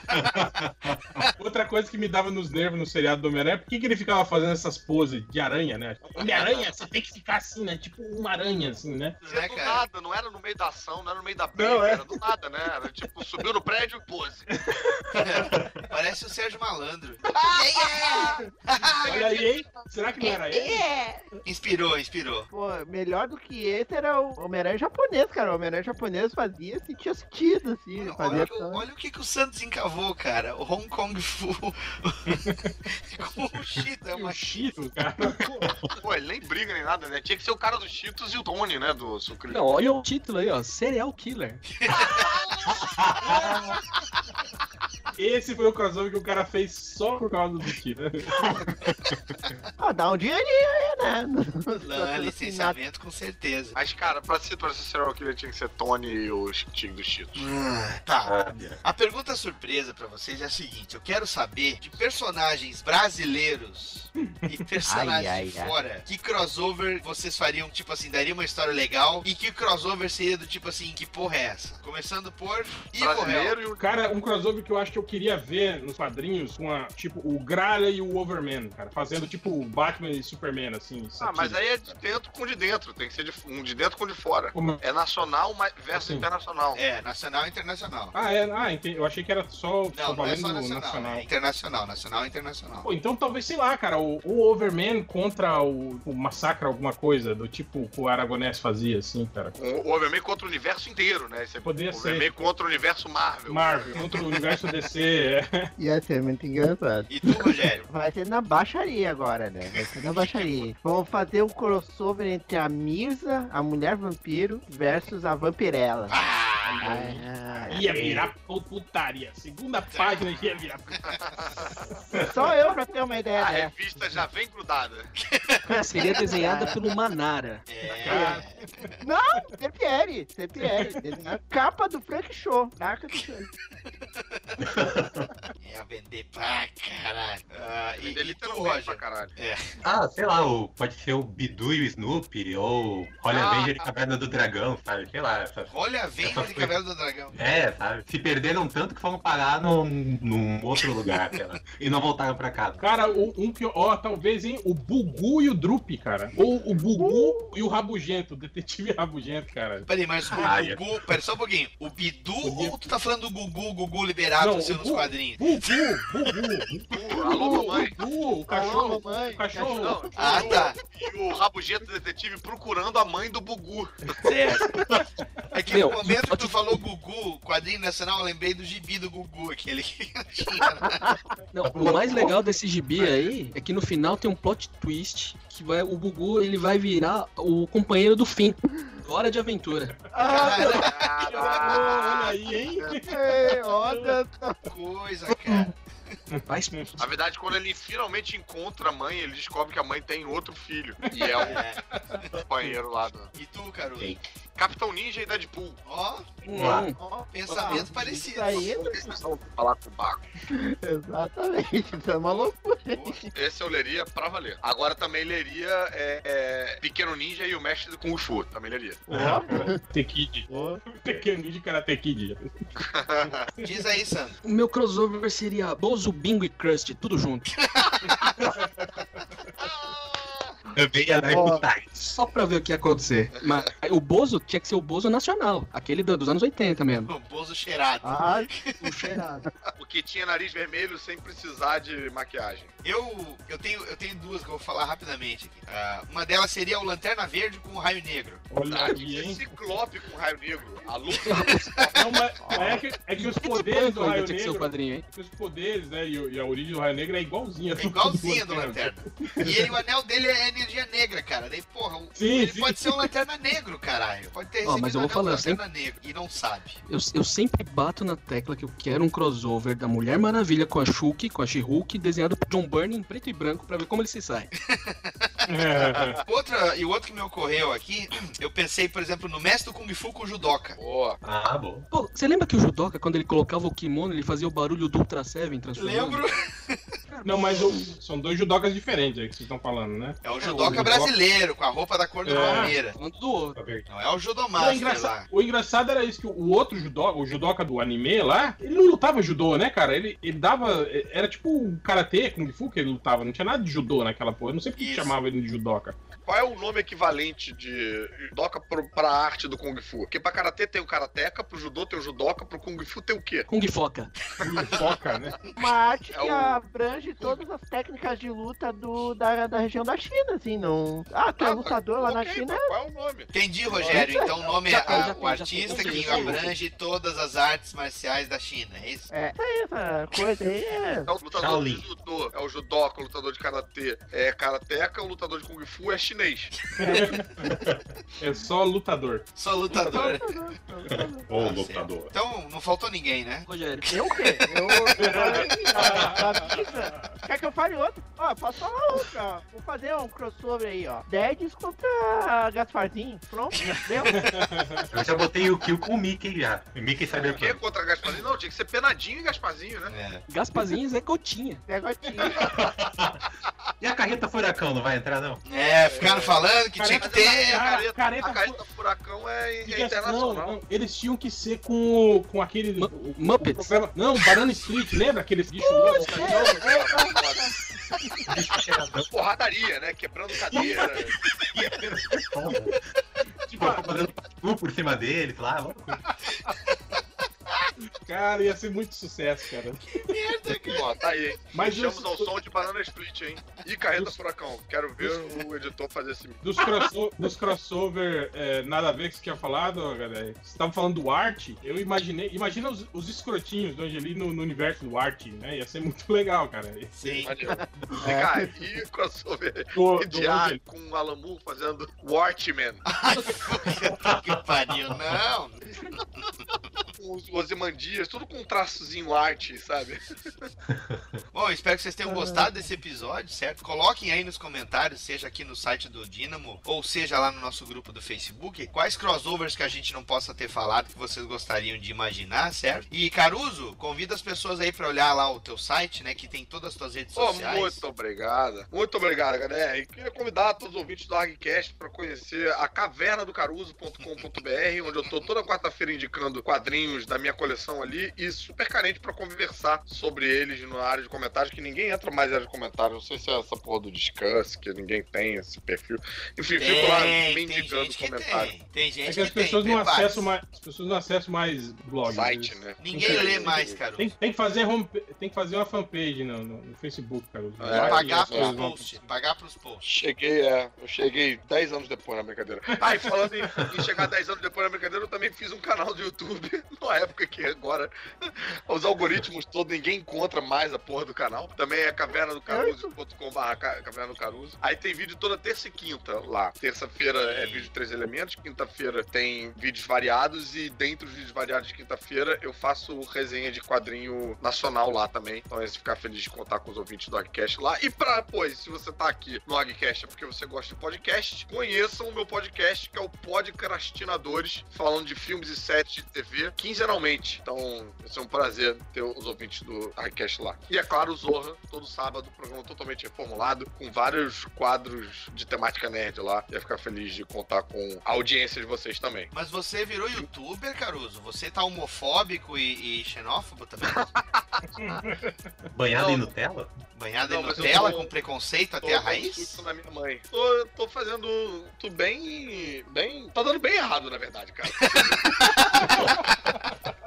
Tipo, Outra coisa que me dava nos nervos no seriado do Homem-Aranha, por que, que ele ficava fazendo essas poses de aranha, né? Homem-Aranha, você tem que ficar assim, né? Tipo uma aranha, assim, né? Não Né, do cara? nada, não era no meio da ação, não era no meio da briga, Não, é. era do nada, né? Era tipo, subiu no prédio, pose. Parece o Sérgio Malandro. Olha aí, hein? Será que não era ele? Inspirou, inspirou. Pô, melhor do que esse era o Homem-Aranha japonês, cara. O Homem-Aranha japonês fazia, sentia sentido, assim. Olha, Fazia o que- olha o que, que o Santos encavou, cara. O Hong Kong Fu. Com o Cheetah, O mas Cheetos, cara. Pô, ele nem briga nem nada, né? Tinha que ser o cara dos Cheetos e o Tony, né? Do Sucrilho. Não, olha o título aí, ó. Serial Killer. Esse foi o crossover que o cara fez só por causa do Cheetos. Ah, dá um dinheirinho aí, né? Não, licenciamento com certeza. Mas, cara, pra ser, pra ser serial killer tinha que ser Tony e o Tigre dos Cheetos. Ah, Tá. A pergunta surpresa pra vocês é a seguinte: eu quero saber de personagens brasileiros e personagens Ai, ai, de ai. fora, que crossover vocês fariam, tipo assim, daria uma história legal e que crossover seria do tipo assim, que porra é essa? Começando por Ivo Hell. Brasileiro e o Cara, um crossover que eu acho que eu queria ver nos quadrinhos com a, tipo, o Gralha e o Overman, cara. Fazendo tipo o Batman e Superman, assim. Ah, mas aí é de dentro com de dentro, tem que ser de, um de dentro com de fora. Como- É nacional mas versus Sim. internacional. É, nacional e internacional. Ah, é? Ah, ente- eu achei que era só, só Não, não é só nacional, nacional. é internacional, nacional e internacional. Pô, então talvez, sei lá, cara, o, o Overman contra o, o Massacre alguma coisa, do tipo que o Aragonés fazia, assim, cara. O, o Overman contra o universo inteiro, né? Esse é Poderia o ser. Overman contra o universo Marvel. Marvel, contra o universo DC, é. Ia ser muito engraçado. E tu, Rogério? Vai ser na baixaria agora, né? Vai ser na baixaria. Vamos fazer um crossover entre a Mirza, a mulher vampiro, versus a vampirela. Ah, Ah, Ia virar putaria. Segunda página ia virar só eu pra ter uma ideia A dessa. revista já vem grudada. Seria desenhada pelo Manara. é. Não, CPR. Desenhar Capa do Frank Show. Capa do Frank. Ia vender pra caralho. Ah, e, Ele e tu, Roger? caralho. Ah, sei lá, o, pode ser o Bidu e o Snoopy, ou Olha Ah. Avenger e Caverna do Dragão, sabe? Sei lá. Essas... Olha a venda Essa de foi- cabelo do dragão. É, sabe? Se perderam tanto que foram parar num, num outro lugar, sei lá. E não voltaram pra casa. Cara, o- um que. Ó, talvez, hein? O Bugu e o Drup, cara. Ou o Bugu e o Rabugento, o detetive Rabugento, cara. Peraí, mas o Ah, é. Gugu. Pera só um pouquinho. O Bidu Podia- ou tu tá falando do Gugu, Gugu liberado Não, seu o nos quadrinhos? Uh, alô, mamãe. Bugu, o cachorro. mamãe, o cachorro. Não, Ah, e o- tá. E o Rabugento Detetive procurando a mãe do Bugu. É que Meu, no momento que tu falou Gugu, quadrinho nacional, eu lembrei do gibi do Gugu, aquele que tinha. né? Não, o mais legal desse gibi aí é que no final tem um plot twist que vai, o Gugu ele vai virar o companheiro do fim. Hora de aventura. Olha aí, hein? Ei, olha só. Coisa, cara. Vai Na verdade, quando ele finalmente encontra a mãe, ele descobre que a mãe tem outro filho. E é o É. companheiro lá do. E tu, Caruso? Capitão Ninja e Deadpool. Ó, Hum. ó, pensamento parecido. Isso aí, Falar com o Baco. exatamente. Isso é uma loucura. Esse eu leria pra valer. Agora também leria é, é, Pequeno Ninja e o Mestre do Kung Fu. Também leria. Ah, Karate Kid. Pequeno de Karate Kid. Diz aí, Sandro. O meu crossover seria Bozo, Bingo e Crust, tudo junto. Também ia dar. Só pra ver o que ia acontecer. Mas o Bozo tinha que ser o Bozo nacional. Aquele do- dos anos 80 mesmo. O Bozo cheirado. Ah, o cheirado. O que tinha nariz vermelho sem precisar de maquiagem. Eu, eu, tenho, eu tenho duas que eu vou falar rapidamente aqui. Ah, uma delas seria o Lanterna Verde com o Raio Negro. Olha Ah, aí, hein? Ciclope com raio negro. A luta Não, mas mas é, que, é que os poderes do Ainda Raio o Negro. quadrinho, hein? é que os poderes, né? E, o- e a origem do Raio Negro é igualzinha. É igualzinha do Lanterna. E ele, o anel dele é energia negra, cara. Daí, porra, Sim, ele sim. pode ser um Lanterna Negro, caralho. Pode ter recebido mas eu vou falar, Lanterna Negro e não sabe. Eu, eu sempre bato na tecla que eu quero um crossover da Mulher Maravilha com a Shulk, com a She-Hulk, desenhado por John Byrne em preto e branco pra ver como ele se sai. Outra, e o outro que me ocorreu aqui, eu pensei, por exemplo, no mestre do Kung Fu com o Judoka. boa. Ah, bom. Pô, você lembra que o Judoka, quando ele colocava o kimono, ele fazia o barulho do Ultra Seven transformando? Lembro? Não, mas o- são dois judocas diferentes aí que vocês estão falando, né? É o o judoca judoca- brasileiro, com a roupa da cor do É. Palmeira. Do outro. Não é o Judomaster o, engraçado, lá. o engraçado era isso, que o outro judoca, o judoca do anime lá, ele não lutava judô, né, cara? Ele, ele dava. Era tipo um karatê, kung fu que ele lutava. Não tinha nada de judô naquela porra. Eu não sei por que Isso. chamava ele de judoca. Qual é o nome equivalente de judoca pro, pra arte do Kung Fu? Porque pra karatê tem o karateka, pro judô tem o judoca, pro Kung Fu tem o quê? Kung Foca. Foca, né? Uma arte É que o- abrange todas as técnicas de luta do, da, da região da China, assim, não. Ah, tu é Ah, lutador lá na ok, China? Qual é o nome? Entendi, Rogério. Então o nome é Já tem, a- já o já artista que abrange todas as artes marciais da China, é isso? É, isso aí, essa coisa aí é. É o lutador Shaolin. de judô, é o judoca, o lutador de karatê é karateka, o lutador de Kung Fu é chinês. É só lutador. Sou lutador. Ô, Tá lutador. Então não faltou ninguém, né? Rogério. Eu o quê? Eu. eu avisa. Quer que eu fale outro? Ó, posso falar outro, ó. Vou fazer um crossover aí, ó. Dedes contra Gasparzinho. Pronto, deu? Eu já botei o kill com o Mickey já. O Mickey sabe O que contra Gasparzinho? Não, tinha que ser Penadinho e Gasparzinho, né? É. Gaspazinho e Zé Gotinha. Negotinho. E a carreta furacão não vai entrar, não? É, ficaram falando que tinha que ter. A Cara, careta, careta a careta furacão é, é internacional. Não, não, eles tinham que ser com, o- com aquele. O- o Muppets. programa- não, Banana Street, lembra aqueles bichos loucos? Porradaria, né? Quebrando cadeira. Tipo, Fazendo por cima deles lá. Cara, ia ser muito sucesso, cara. Ó, tá aí, hein? Mas Estamos os- ao som de Banana Split, hein? E Carreta Furacão. Quero ver o editor fazer esse... Dos, crosso- dos crossover, é, nada a ver com o que você tinha falado, galera. Você tava falando do Art, eu imaginei. Imagina os, os escrotinhos do Angelino no, no universo do Art, né? Ia ser muito legal, cara. Sim. Vem cá, e crossover Do, do de ar Angelino. com o Moore fazendo Watchmen. que pariu, não. Os Ozymandias, tudo com um traçozinho arte, sabe? Bom, espero que vocês tenham gostado desse episódio, certo? Coloquem aí nos comentários, seja aqui no site do Dynamo, ou seja lá no nosso grupo do Facebook, quais crossovers que a gente não possa ter falado que vocês gostariam de imaginar, certo? E Caruso, convida as pessoas aí pra olhar lá o teu site, né, que tem todas as tuas redes Pô, sociais. muito obrigado. Muito obrigado, galera. E queria convidar todos os ouvintes do ArgCast para conhecer a caverna do caruso.com.br, onde eu tô toda quarta-feira indicando quadrinhos da minha coleção ali e super carente para conversar sobre eles na área de comentários, que ninguém entra mais na área de comentários. Não sei se é essa porra do Discuss, que ninguém tem esse perfil. Enfim, fico lá Tem, tem mendigando comentários. tem. Tem gente É que as que tem, pessoas não prepare-se. acessam mais. As pessoas não acessam mais blogs. Site, eles- né? Ninguém lê mais, Caruso. Tem, tem que fazer home, tem que fazer uma fanpage no, no- no Facebook, cara. É, Pagar pros posts. Pagar pros posts. Cheguei, é. Eu cheguei 10 anos depois na brincadeira. Ah, e falando em, em chegar 10 anos depois na brincadeira, eu também fiz um canal do YouTube, numa época que agora os algoritmos todos, ninguém encontra mais a porra do canal. Também é caverna do caruso.com.br caverna do caruso. Aí tem vídeo toda terça e quinta lá. Terça-feira é vídeo de três elementos, quinta-feira tem vídeos variados e dentro dos vídeos variados de quinta-feira eu faço resenha de quadrinho nacional lá também. Então é ficar feliz de contar com os ouvintes do Agcast lá. E pra, pois, se você tá aqui no Agcast é porque você gosta de podcast, conheçam o meu podcast que é o Podcrastinadores, falando de filmes e séries de TV quinzenalmente. Então, vai ser um prazer ter os ouvintes do Agcast lá. E é claro, o Zorra, todo sábado, programa totalmente reformulado, com vários quadros de temática nerd lá. Ia ficar feliz de contar com a audiência de vocês também. Mas você virou youtuber, Caruso? Você tá homofóbico e, e xenófobo também? Banhado Não. em Nutella? Banhado Não, em Nutella tô- com preconceito Tô até a raiz? susto na minha mãe. Tô, tô fazendo tudo bem. bem. Tá dando bem errado, na verdade, cara.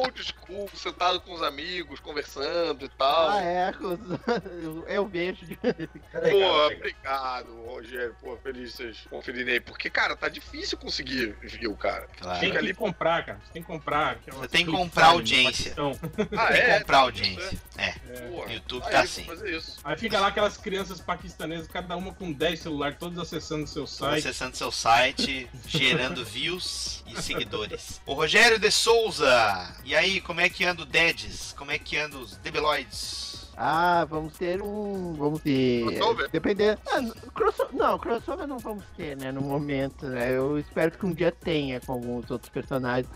old school, sentado com os amigos, conversando e tal. Ah, é, eu vejo. Pô, obrigado, Rogério. Pô, feliz de vocês conferirem aí. Porque, cara, tá difícil conseguir view, cara. Claro. Tem que comprar, cara. Você tem que comprar. aquelas Você tem que comprar sabe, audiência. Ah, Tem que é? comprar audiência. É. Pô, YouTube aí, tá assim. Aí fica lá aquelas crianças paquistanesas, cada uma com 10 celulares, todos acessando seu site. Acessando seu site, gerando views e seguidores. O Rogério de Souza. E aí, como é que anda o Dedes? Como é que anda os Debeloids? Ah, vamos ter um. Vamos ter. Crossover? Depender. Ah, não, crossover não vamos ter, né? No momento, né? Eu espero que um dia tenha com alguns outros personagens.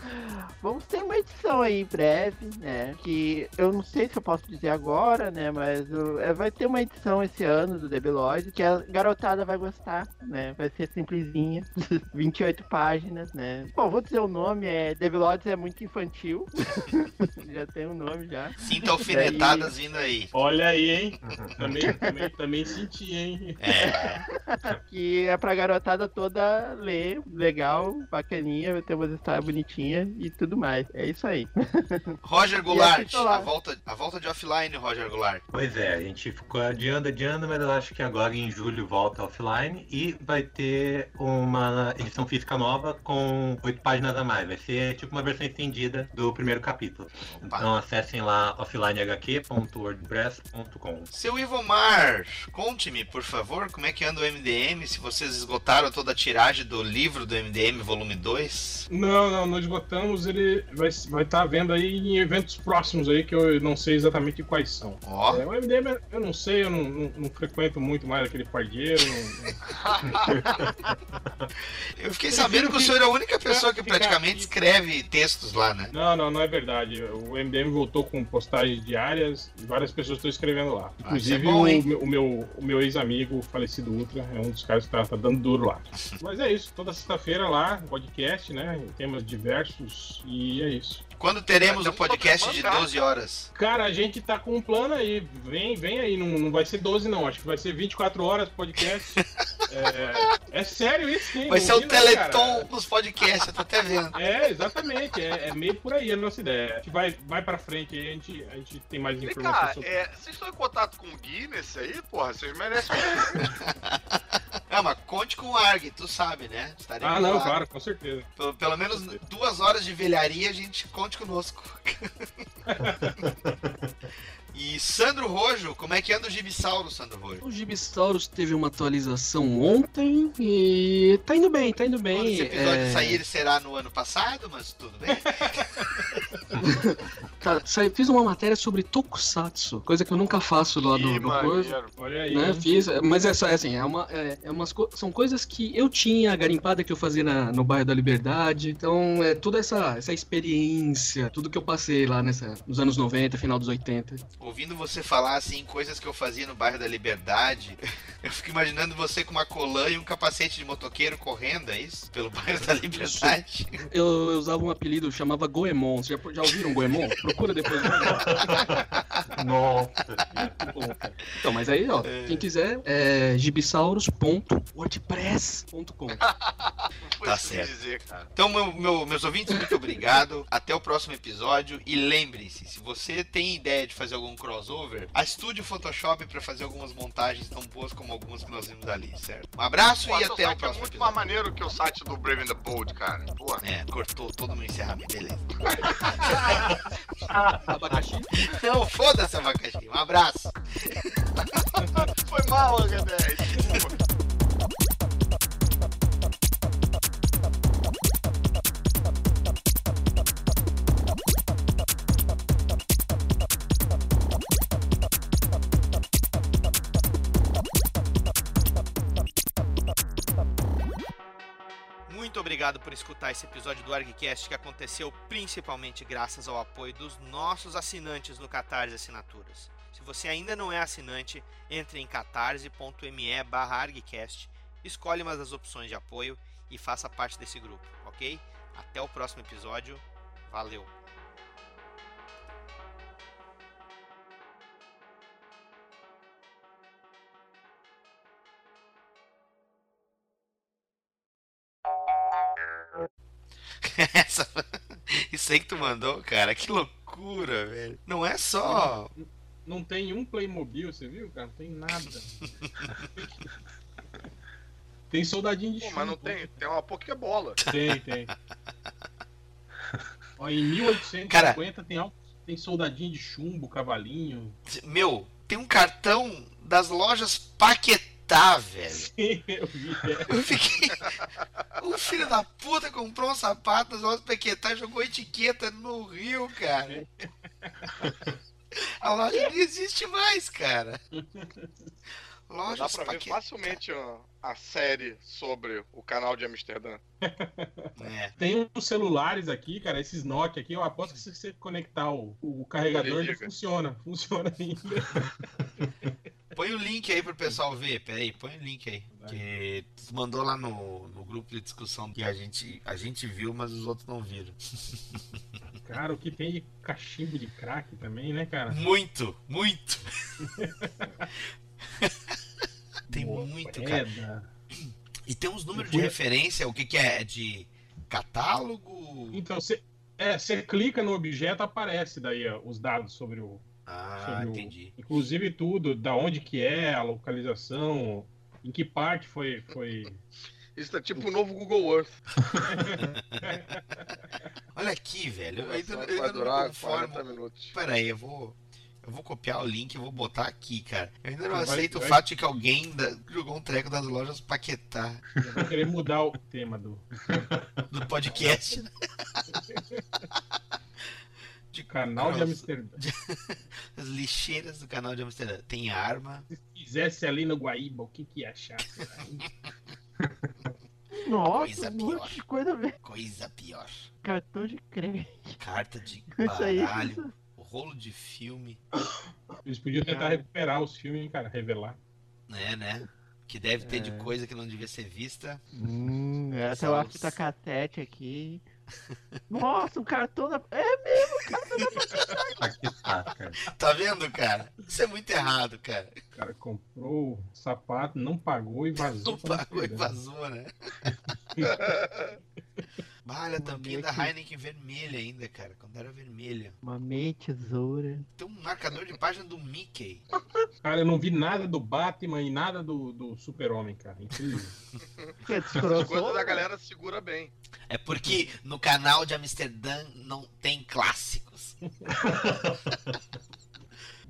Vamos ter uma edição aí breve, né? Que eu não sei se eu posso dizer agora, né? Mas uh, é, vai ter uma edição esse ano do Debeloid que a garotada vai gostar, né? Vai ser simplesinha. 28 páginas, né? Bom, vou dizer o nome, é Debeloids é muito infantil. já tem um nome já. Sinta alfinetadas vindo aí. Olha aí, hein? Também, também, também senti, hein? É. que é pra garotada toda ler, legal, bacaninha, vai ter umas histórias bonitinhas e tudo mais. É isso aí. Roger Goulart, a volta, a volta de offline, Roger Goulart. Pois é, a gente ficou adiando, adiando, mas eu acho que agora em julho volta offline e vai ter uma edição física nova com oito páginas a mais. Vai ser tipo uma versão estendida do primeiro capítulo. Então acessem lá offlinehq.wordpress.com. Seu Ivomar, conte-me, por favor, como é que anda o MDM, se vocês esgotaram toda a tiragem do livro do MDM, volume 2. Não, não, nós esgotamos, ele vai estar vai tá vendo aí em eventos próximos aí, que eu não sei exatamente quais são. Ó. É, o MDM, eu não sei, eu não, não- não frequento muito mais aquele pardieiro. não- Eu fiquei sabendo que o senhor é a única pessoa que praticamente escreve textos lá, né? Não, não, não é verdade. O MDM voltou com postagens diárias e várias pessoas estão escrevendo lá. Ah, isso é Inclusive bom, o, meu- o meu, o meu ex-amigo, o falecido Ultra, é um dos caras que tá, tá dando duro lá. Mas é isso, toda sexta-feira lá, podcast, né? Temas diversos e é isso. Quando teremos o um podcast de mangá. 12 horas? Cara, a gente tá com um plano aí. Vem, vem aí. Não, não vai ser 12, não. Acho que vai ser 24 horas podcast. é, é sério isso, sim. Vai ser o cara. Teleton dos podcasts, eu tô até vendo. É, exatamente. É, é meio por aí a nossa ideia. A gente vai, vai pra frente aí, a gente, a gente tem mais Vem informações cá, sobre é, vocês estão em contato com o Guinness aí, porra? Vocês merecem. Ah, mas conte com o Arg, tu sabe, né? Ah, não, claro, com certeza. Pelo, pelo menos duas horas de velharia a gente conte conosco. e Sandro Rojo, como é que anda o Gibissauro, Sandro Rojo? O Gibisaurus teve uma atualização ontem e tá indo bem, tá indo bem. Quando esse episódio é, sair, ele será no ano passado, mas tudo bem. tá, fiz uma matéria sobre Tokusatsu, coisa que eu nunca faço lá do, do coisa. Olha aí. Né, fiz, mas é só é assim, é uma, é, é umas co- são coisas que eu tinha garimpada que eu fazia na- no bairro da Liberdade, então é toda essa, essa experiência, tudo que eu passei lá nessa, nos anos 90, final dos 80. Ouvindo você falar assim, coisas que eu fazia no bairro da Liberdade, eu fico imaginando você com uma colã e um capacete de motoqueiro correndo, é isso? Pelo bairro da Liberdade. Eu, eu usava um apelido, chamava Goemon. Vocês já, já ouviram Goemon? Procura depois. Nossa. Então, mas aí, ó, quem quiser, é gibisaurus.wordpress.com. Tá certo. dizer, cara. Então, meu- meu- meus ouvintes, muito obrigado. Até o próximo episódio. E lembre-se, se você tem ideia de fazer algum crossover, estude o Photoshop para fazer algumas montagens tão boas como algumas que nós vimos ali, certo? Um abraço Pô, e até o é próximo muito episódio. mais maneiro que o site do Brave and the Bold, cara. Porra. É, cortou todo o meu encerramento, beleza. Abacaxi. Não, foda-se, abacaxi. Um abraço. Foi mal, H10. obrigado por escutar esse episódio do ArgCast que aconteceu principalmente graças ao apoio dos nossos assinantes no Catarse Assinaturas. Se você ainda não é assinante, entre em catarse.me ArgCast, escolhe uma das opções de apoio e faça parte desse grupo, ok? Até o próximo episódio. Valeu! Essa- Isso aí que tu mandou, cara, que loucura, velho. Não é só. Não tem um Playmobil, você viu, cara? Não tem nada. tem soldadinho de Pô, chumbo. mas não tem. Tem uma Pokébola. Tem, tem. Ó, em 1850 tem, al- tem soldadinho de chumbo, cavalinho. Meu, tem um cartão das lojas Paquetá, velho. Sim, eu vi. é. Eu fiquei. O filho da puta comprou um sapato das lojas Paquetá e jogou etiqueta no Rio, cara. A loja não existe mais, cara. Dá Lojas pra ver Paquetá. facilmente ó, a série sobre o canal de Amsterdã. É. Tem uns celulares aqui, cara, esses Nokia aqui, eu aposto que se você conectar o, o carregador, Ele funciona. Funciona ainda. Põe o link aí pro pessoal ver. Peraí, põe o link aí. Que tu mandou lá no, no grupo de discussão que a gente, a gente viu, mas os outros não viram. Cara, o que tem de cachimbo de crack também, né, cara? Muito, muito. tem Boa muito, cara. moeda. E tem uns números de referência, o que, que é? É De catálogo? Então, você é, clica no objeto, aparece daí ó, os dados sobre o. Ah, o- entendi. Inclusive tudo, da onde que é, a localização, em que parte foi. foi... Isso é tipo o novo Google Earth. Olha aqui, velho. Eu ainda, eu Vai ainda não durar me conformo. 40 minutos. Pera aí, eu vou. Eu vou copiar o link e vou botar aqui, cara. Eu ainda não Vai- aceito o vai- fato de que alguém da- jogou um treco das lojas Paquetá Eu vou querer mudar o tema do. do podcast. né? de Canal de Amsterdã. As lixeiras do canal de Amsterdã. Tem arma. Se fizesse ali no Guaíba, o que que ia achar? Nossa, Coisa um pior. monte de coisa. Coisa pior. Cartão de crédito. Carta de baralho. Rolo de filme. Eles podiam tentar recuperar os filmes, hein, cara, revelar. Né, né? Que deve ter de É. coisa que não devia ser vista. Hum, essa é uma os- fita cassete aqui. Nossa, um cartão da. É mesmo, cartão da. Aqui tá, cara. Tá vendo, cara? Isso é muito errado, cara. O cara comprou o sapato, não pagou e vazou. Não pagou e vazou, né? Olha a tampinha da Heineken vermelha ainda, cara. Quando era vermelha. Uma meia tesoura. Tem um marcador de página do Mickey. Cara, eu não vi nada do Batman e nada do, do Super-Homem, cara. Incrível. É As coisas descrossou? da galera segura bem. É porque no canal de Amsterdã não tem clássicos.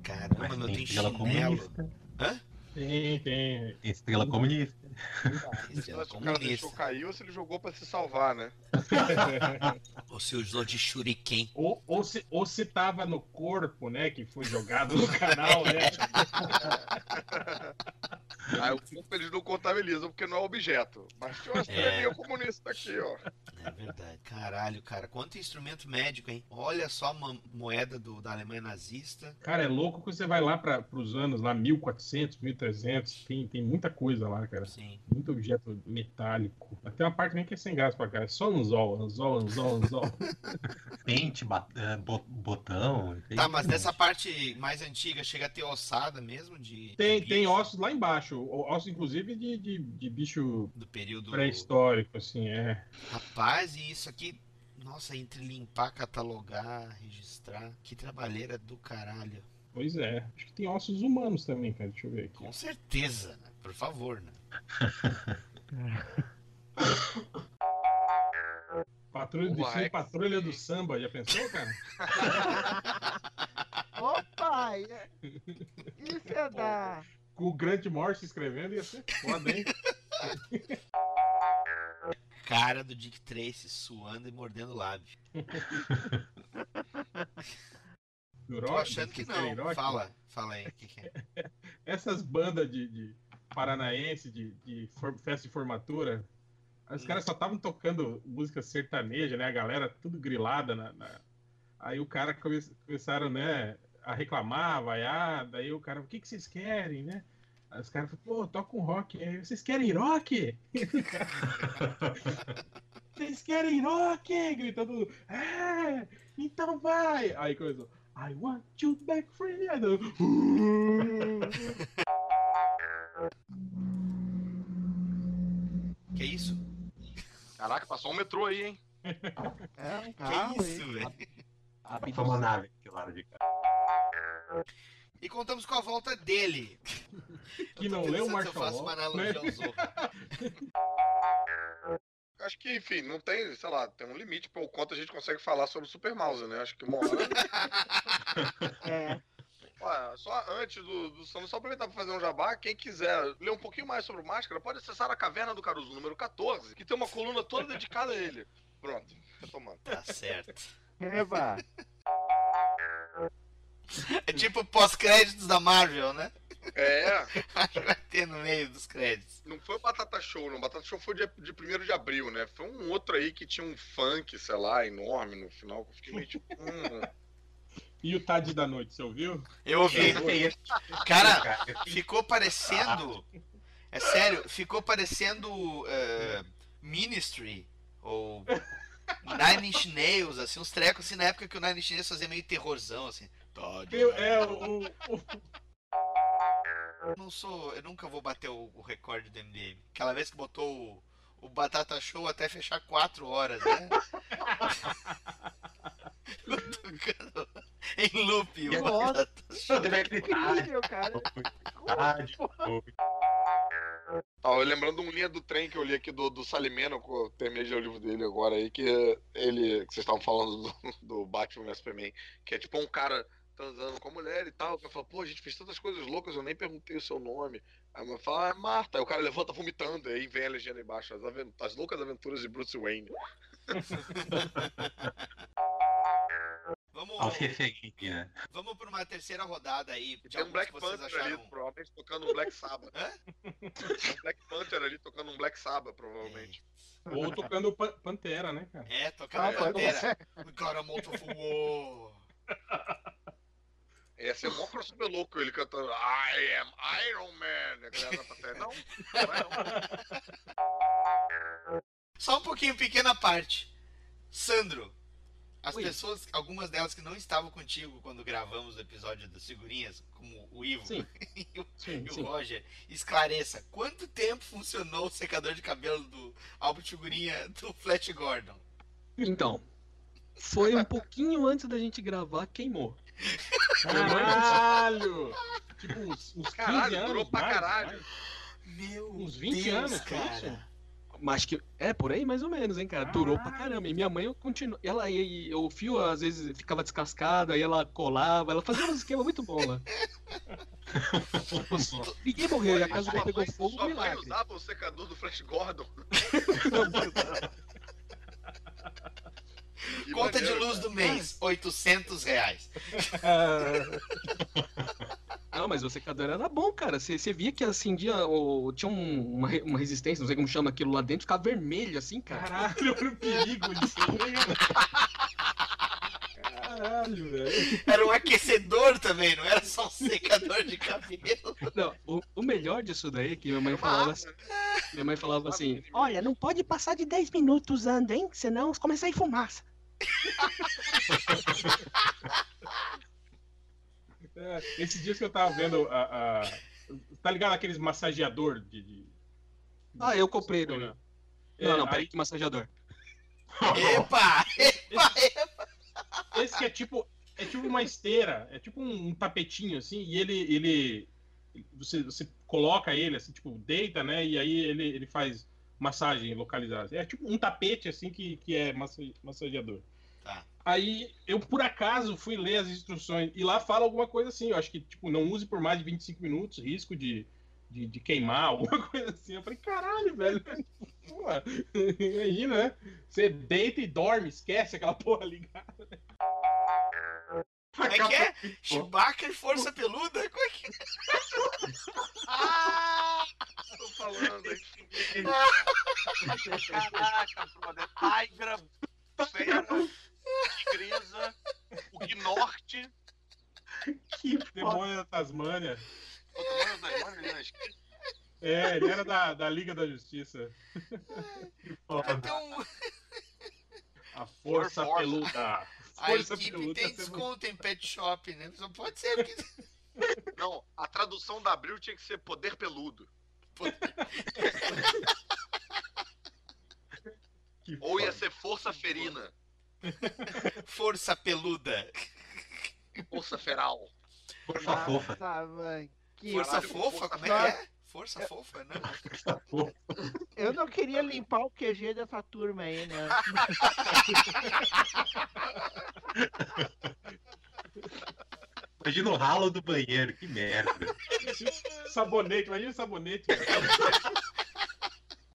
Caramba, meu, tem Estrela chinelo. comunista. Hã? Tem, tem. Tem estrela comunista. Se Estrela o cara deixou cair ou se ele jogou pra se salvar, né? Ou se usou de shuriken. ou, ou, se, ou se tava no corpo, né? Que foi jogado no canal, né? Aí o corpo eles não contabilizam porque não é objeto. Mas tinha uma estrelinha comunista aqui, ó. É verdade. Caralho, cara. Quanto instrumento médico, hein? Olha só uma moeda do, da Alemanha nazista. Cara, é louco que você vai lá para os anos lá 1400, 1300, tem, tem muita coisa lá, cara. Sim. Muito objeto metálico. Até uma parte nem que é sem gás pra cá, é só anzol, anzol, anzol, anzol. Pente, é, bo- botão. Tá, mas nessa parte mais antiga chega a ter ossada mesmo de. Tem, de tem ossos lá embaixo. Osso, inclusive, de, de, de bicho Do período. pré-histórico, assim, é. Rapaz, e isso aqui. Nossa, entre limpar, catalogar, registrar. Que trabalheira do caralho. Pois é. Acho que tem ossos humanos também, cara. Deixa eu ver aqui. Com certeza, né? Por favor, né? Patrulha, Uai. destino patrulha do samba, já pensou, cara? Opa! é- Isso é da. Com o Grant Morse escrevendo ia ser foda, hein? Cara do Dick Tracy suando e mordendo o lábio. Tô achando que não. Fala, fala aí. O que, que é? Essas bandas de, de paranaense, de, de festa de formatura, os caras só estavam tocando música sertaneja, né? A galera tudo grilada. Na, na- Aí o cara come... começaram, né, a reclamar, vaiar. Daí o cara, o que, que vocês querem, né? Aí os caras falaram, pô, toca um rock. Aí, vocês querem rock? Vocês querem rock? Gritando, é, então vai. Aí começou, I want you back free. Aí, Caraca, passou um metrô aí, hein? É um Que isso, velho? Foi uma nave que lá de cá. E contamos com a volta dele. que não leu o se eu Marshall faço uma analogia né? ao Zorro. Acho que, enfim, não tem, sei lá, tem um limite para o quanto a gente consegue falar sobre o Super Mouse, né? Acho que uma hora. É. Olha, só antes do, do só só aproveitar para fazer um jabá, quem quiser ler um pouquinho mais sobre o Máscara, pode acessar a Caverna do Caruso, número 14, que tem uma coluna toda dedicada a ele. Pronto, retomando. Tá certo. Eba! É tipo pós-créditos da Marvel, né? É, Acho que vai ter no meio dos créditos. não foi o Batata Show, não. O Batata Show foi de, de 1 de abril, né? Foi um outro aí que tinha um funk, sei lá, enorme no final, que eu fiquei meio tipo. Hum. E o Tade da Noite, você ouviu? Eu ouvi. Cara, ficou parecendo. É sério, ficou parecendo eh, Ministry ou Nine Inch Nails, assim, uns trecos assim na época que o Nine Inch Nails fazia meio terrorzão, assim. Todd. É, o, o- o- Eu não sou. Eu nunca vou bater o, o recorde do MDM. Aquela vez que botou o, o Batata Show até fechar 4 horas, né? Em loop Nossa. Show. Deve. Incrível, cara. eu lembrando um linha do trem que eu li aqui do, do Salimeno, que eu terminei de ler o livro dele agora aí, que ele. que vocês estavam falando do, do Batman vs Superman, que é tipo um cara transando com a mulher e tal, que fala, pô, a gente fez tantas coisas loucas, eu nem perguntei o seu nome. Aí a mulher fala, ah, é Marta. Aí o cara levanta vomitando, aí vem a legenda embaixo, as, as loucas aventuras de Bruce Wayne. Vamos, referentes, né? vamos para uma terceira rodada aí. Tem um Black Panther acharam. ali, provavelmente tocando um Black Sabbath. Um Black Panther ali tocando um Black Sabbath, provavelmente. ou tocando Pan- Pantera, né, cara? É, Ah, tocando pode bandeira. ser. We got a multiple war. Ia ser mó crossover louco ele cantando I am Iron Man. Não, não é não. Só um pouquinho, pequena parte. Sandro, as Oi. pessoas, algumas delas que não estavam contigo quando gravamos o episódio das figurinhas, como o Ivo Sim. e o, Sim, e o sim. Roger, esclareça quanto tempo funcionou o secador de cabelo do álbum de figurinha do Flash Gordon? Então, foi um pouquinho antes da gente gravar, queimou. Caralho! tipo, uns, uns 15 Caralho, anos. durou pra mais, caralho. mais. Meu Uns 20 Deus, anos, foi cara. Mas que é por aí mais ou menos, hein, cara. Durou pra caramba. E minha mãe continua. Ela e o fio às vezes ficava descascado, aí ela colava, ela fazia um esquema muito bom lá. Ninguém morreu, e a casa dele pegou mãe- fogo, Sua mãe usava o secador do Flash Gordon. Que Conta de maneiro, luz cara. do mês, 800 reais. Não, mas o secador era bom, cara. Você você via que acendia, ou tinha um- uma, uma resistência, não sei como chama aquilo lá dentro, ficava vermelho assim, cara. Caralho, olha o perigo disso? Caralho, velho. Era um aquecedor também, não era só um secador de cabelo. Não, o, o melhor disso daí é que minha mãe falava assim, né? minha mãe falava assim, Olha, não pode passar de 10 minutos usando, hein? Senão começa a ir fumaça. É, esses dias que eu tava vendo a, a- Tá ligado aqueles massageador de. de- Ah, eu comprei. Não, Não, É, não, aí- peraí, que massageador. Epa! Epa! Epa! Esse que é tipo. É tipo uma esteira, é tipo um, um tapetinho, assim, e ele. ele você, você coloca ele, assim, tipo, deita, né? E aí ele, ele faz massagem localizada. É tipo um tapete, assim, que, que é massa, massageador. Aí eu, por acaso, fui ler as instruções e lá fala alguma coisa assim. Eu acho que, tipo, não use por mais de 25 minutos, risco de, de, de queimar, alguma coisa assim. Eu falei, caralho, velho. Porra, imagina, né? Você deita e dorme, esquece aquela porra ligada. Como é que é? Chewbacca e força peluda? Como é que Ah! Tô falando aqui. Caraca, brother. Tigra, fera, tigresa, o Gnorte, Que demônio da Tasmânia. o demônio das mãos, É, ele era da, da Liga da Justiça. Tem um... A Força Força. Peluda. A Força equipe Peluda. tem muito- desconto em pet shop, né? Só pode ser porque... Não, a tradução da Abril tinha que ser poder peludo. Que Ou ia foda. ser força ferina, Força peluda. força feral. Força fofa. Nossa, mãe. Que... Força Caralho, fofa? força Como é que é? Força fofa, não. Eu não queria limpar o QG dessa turma aí, né? Imagina o ralo do banheiro, que merda. Sabonete, imagina o sabonete. cara.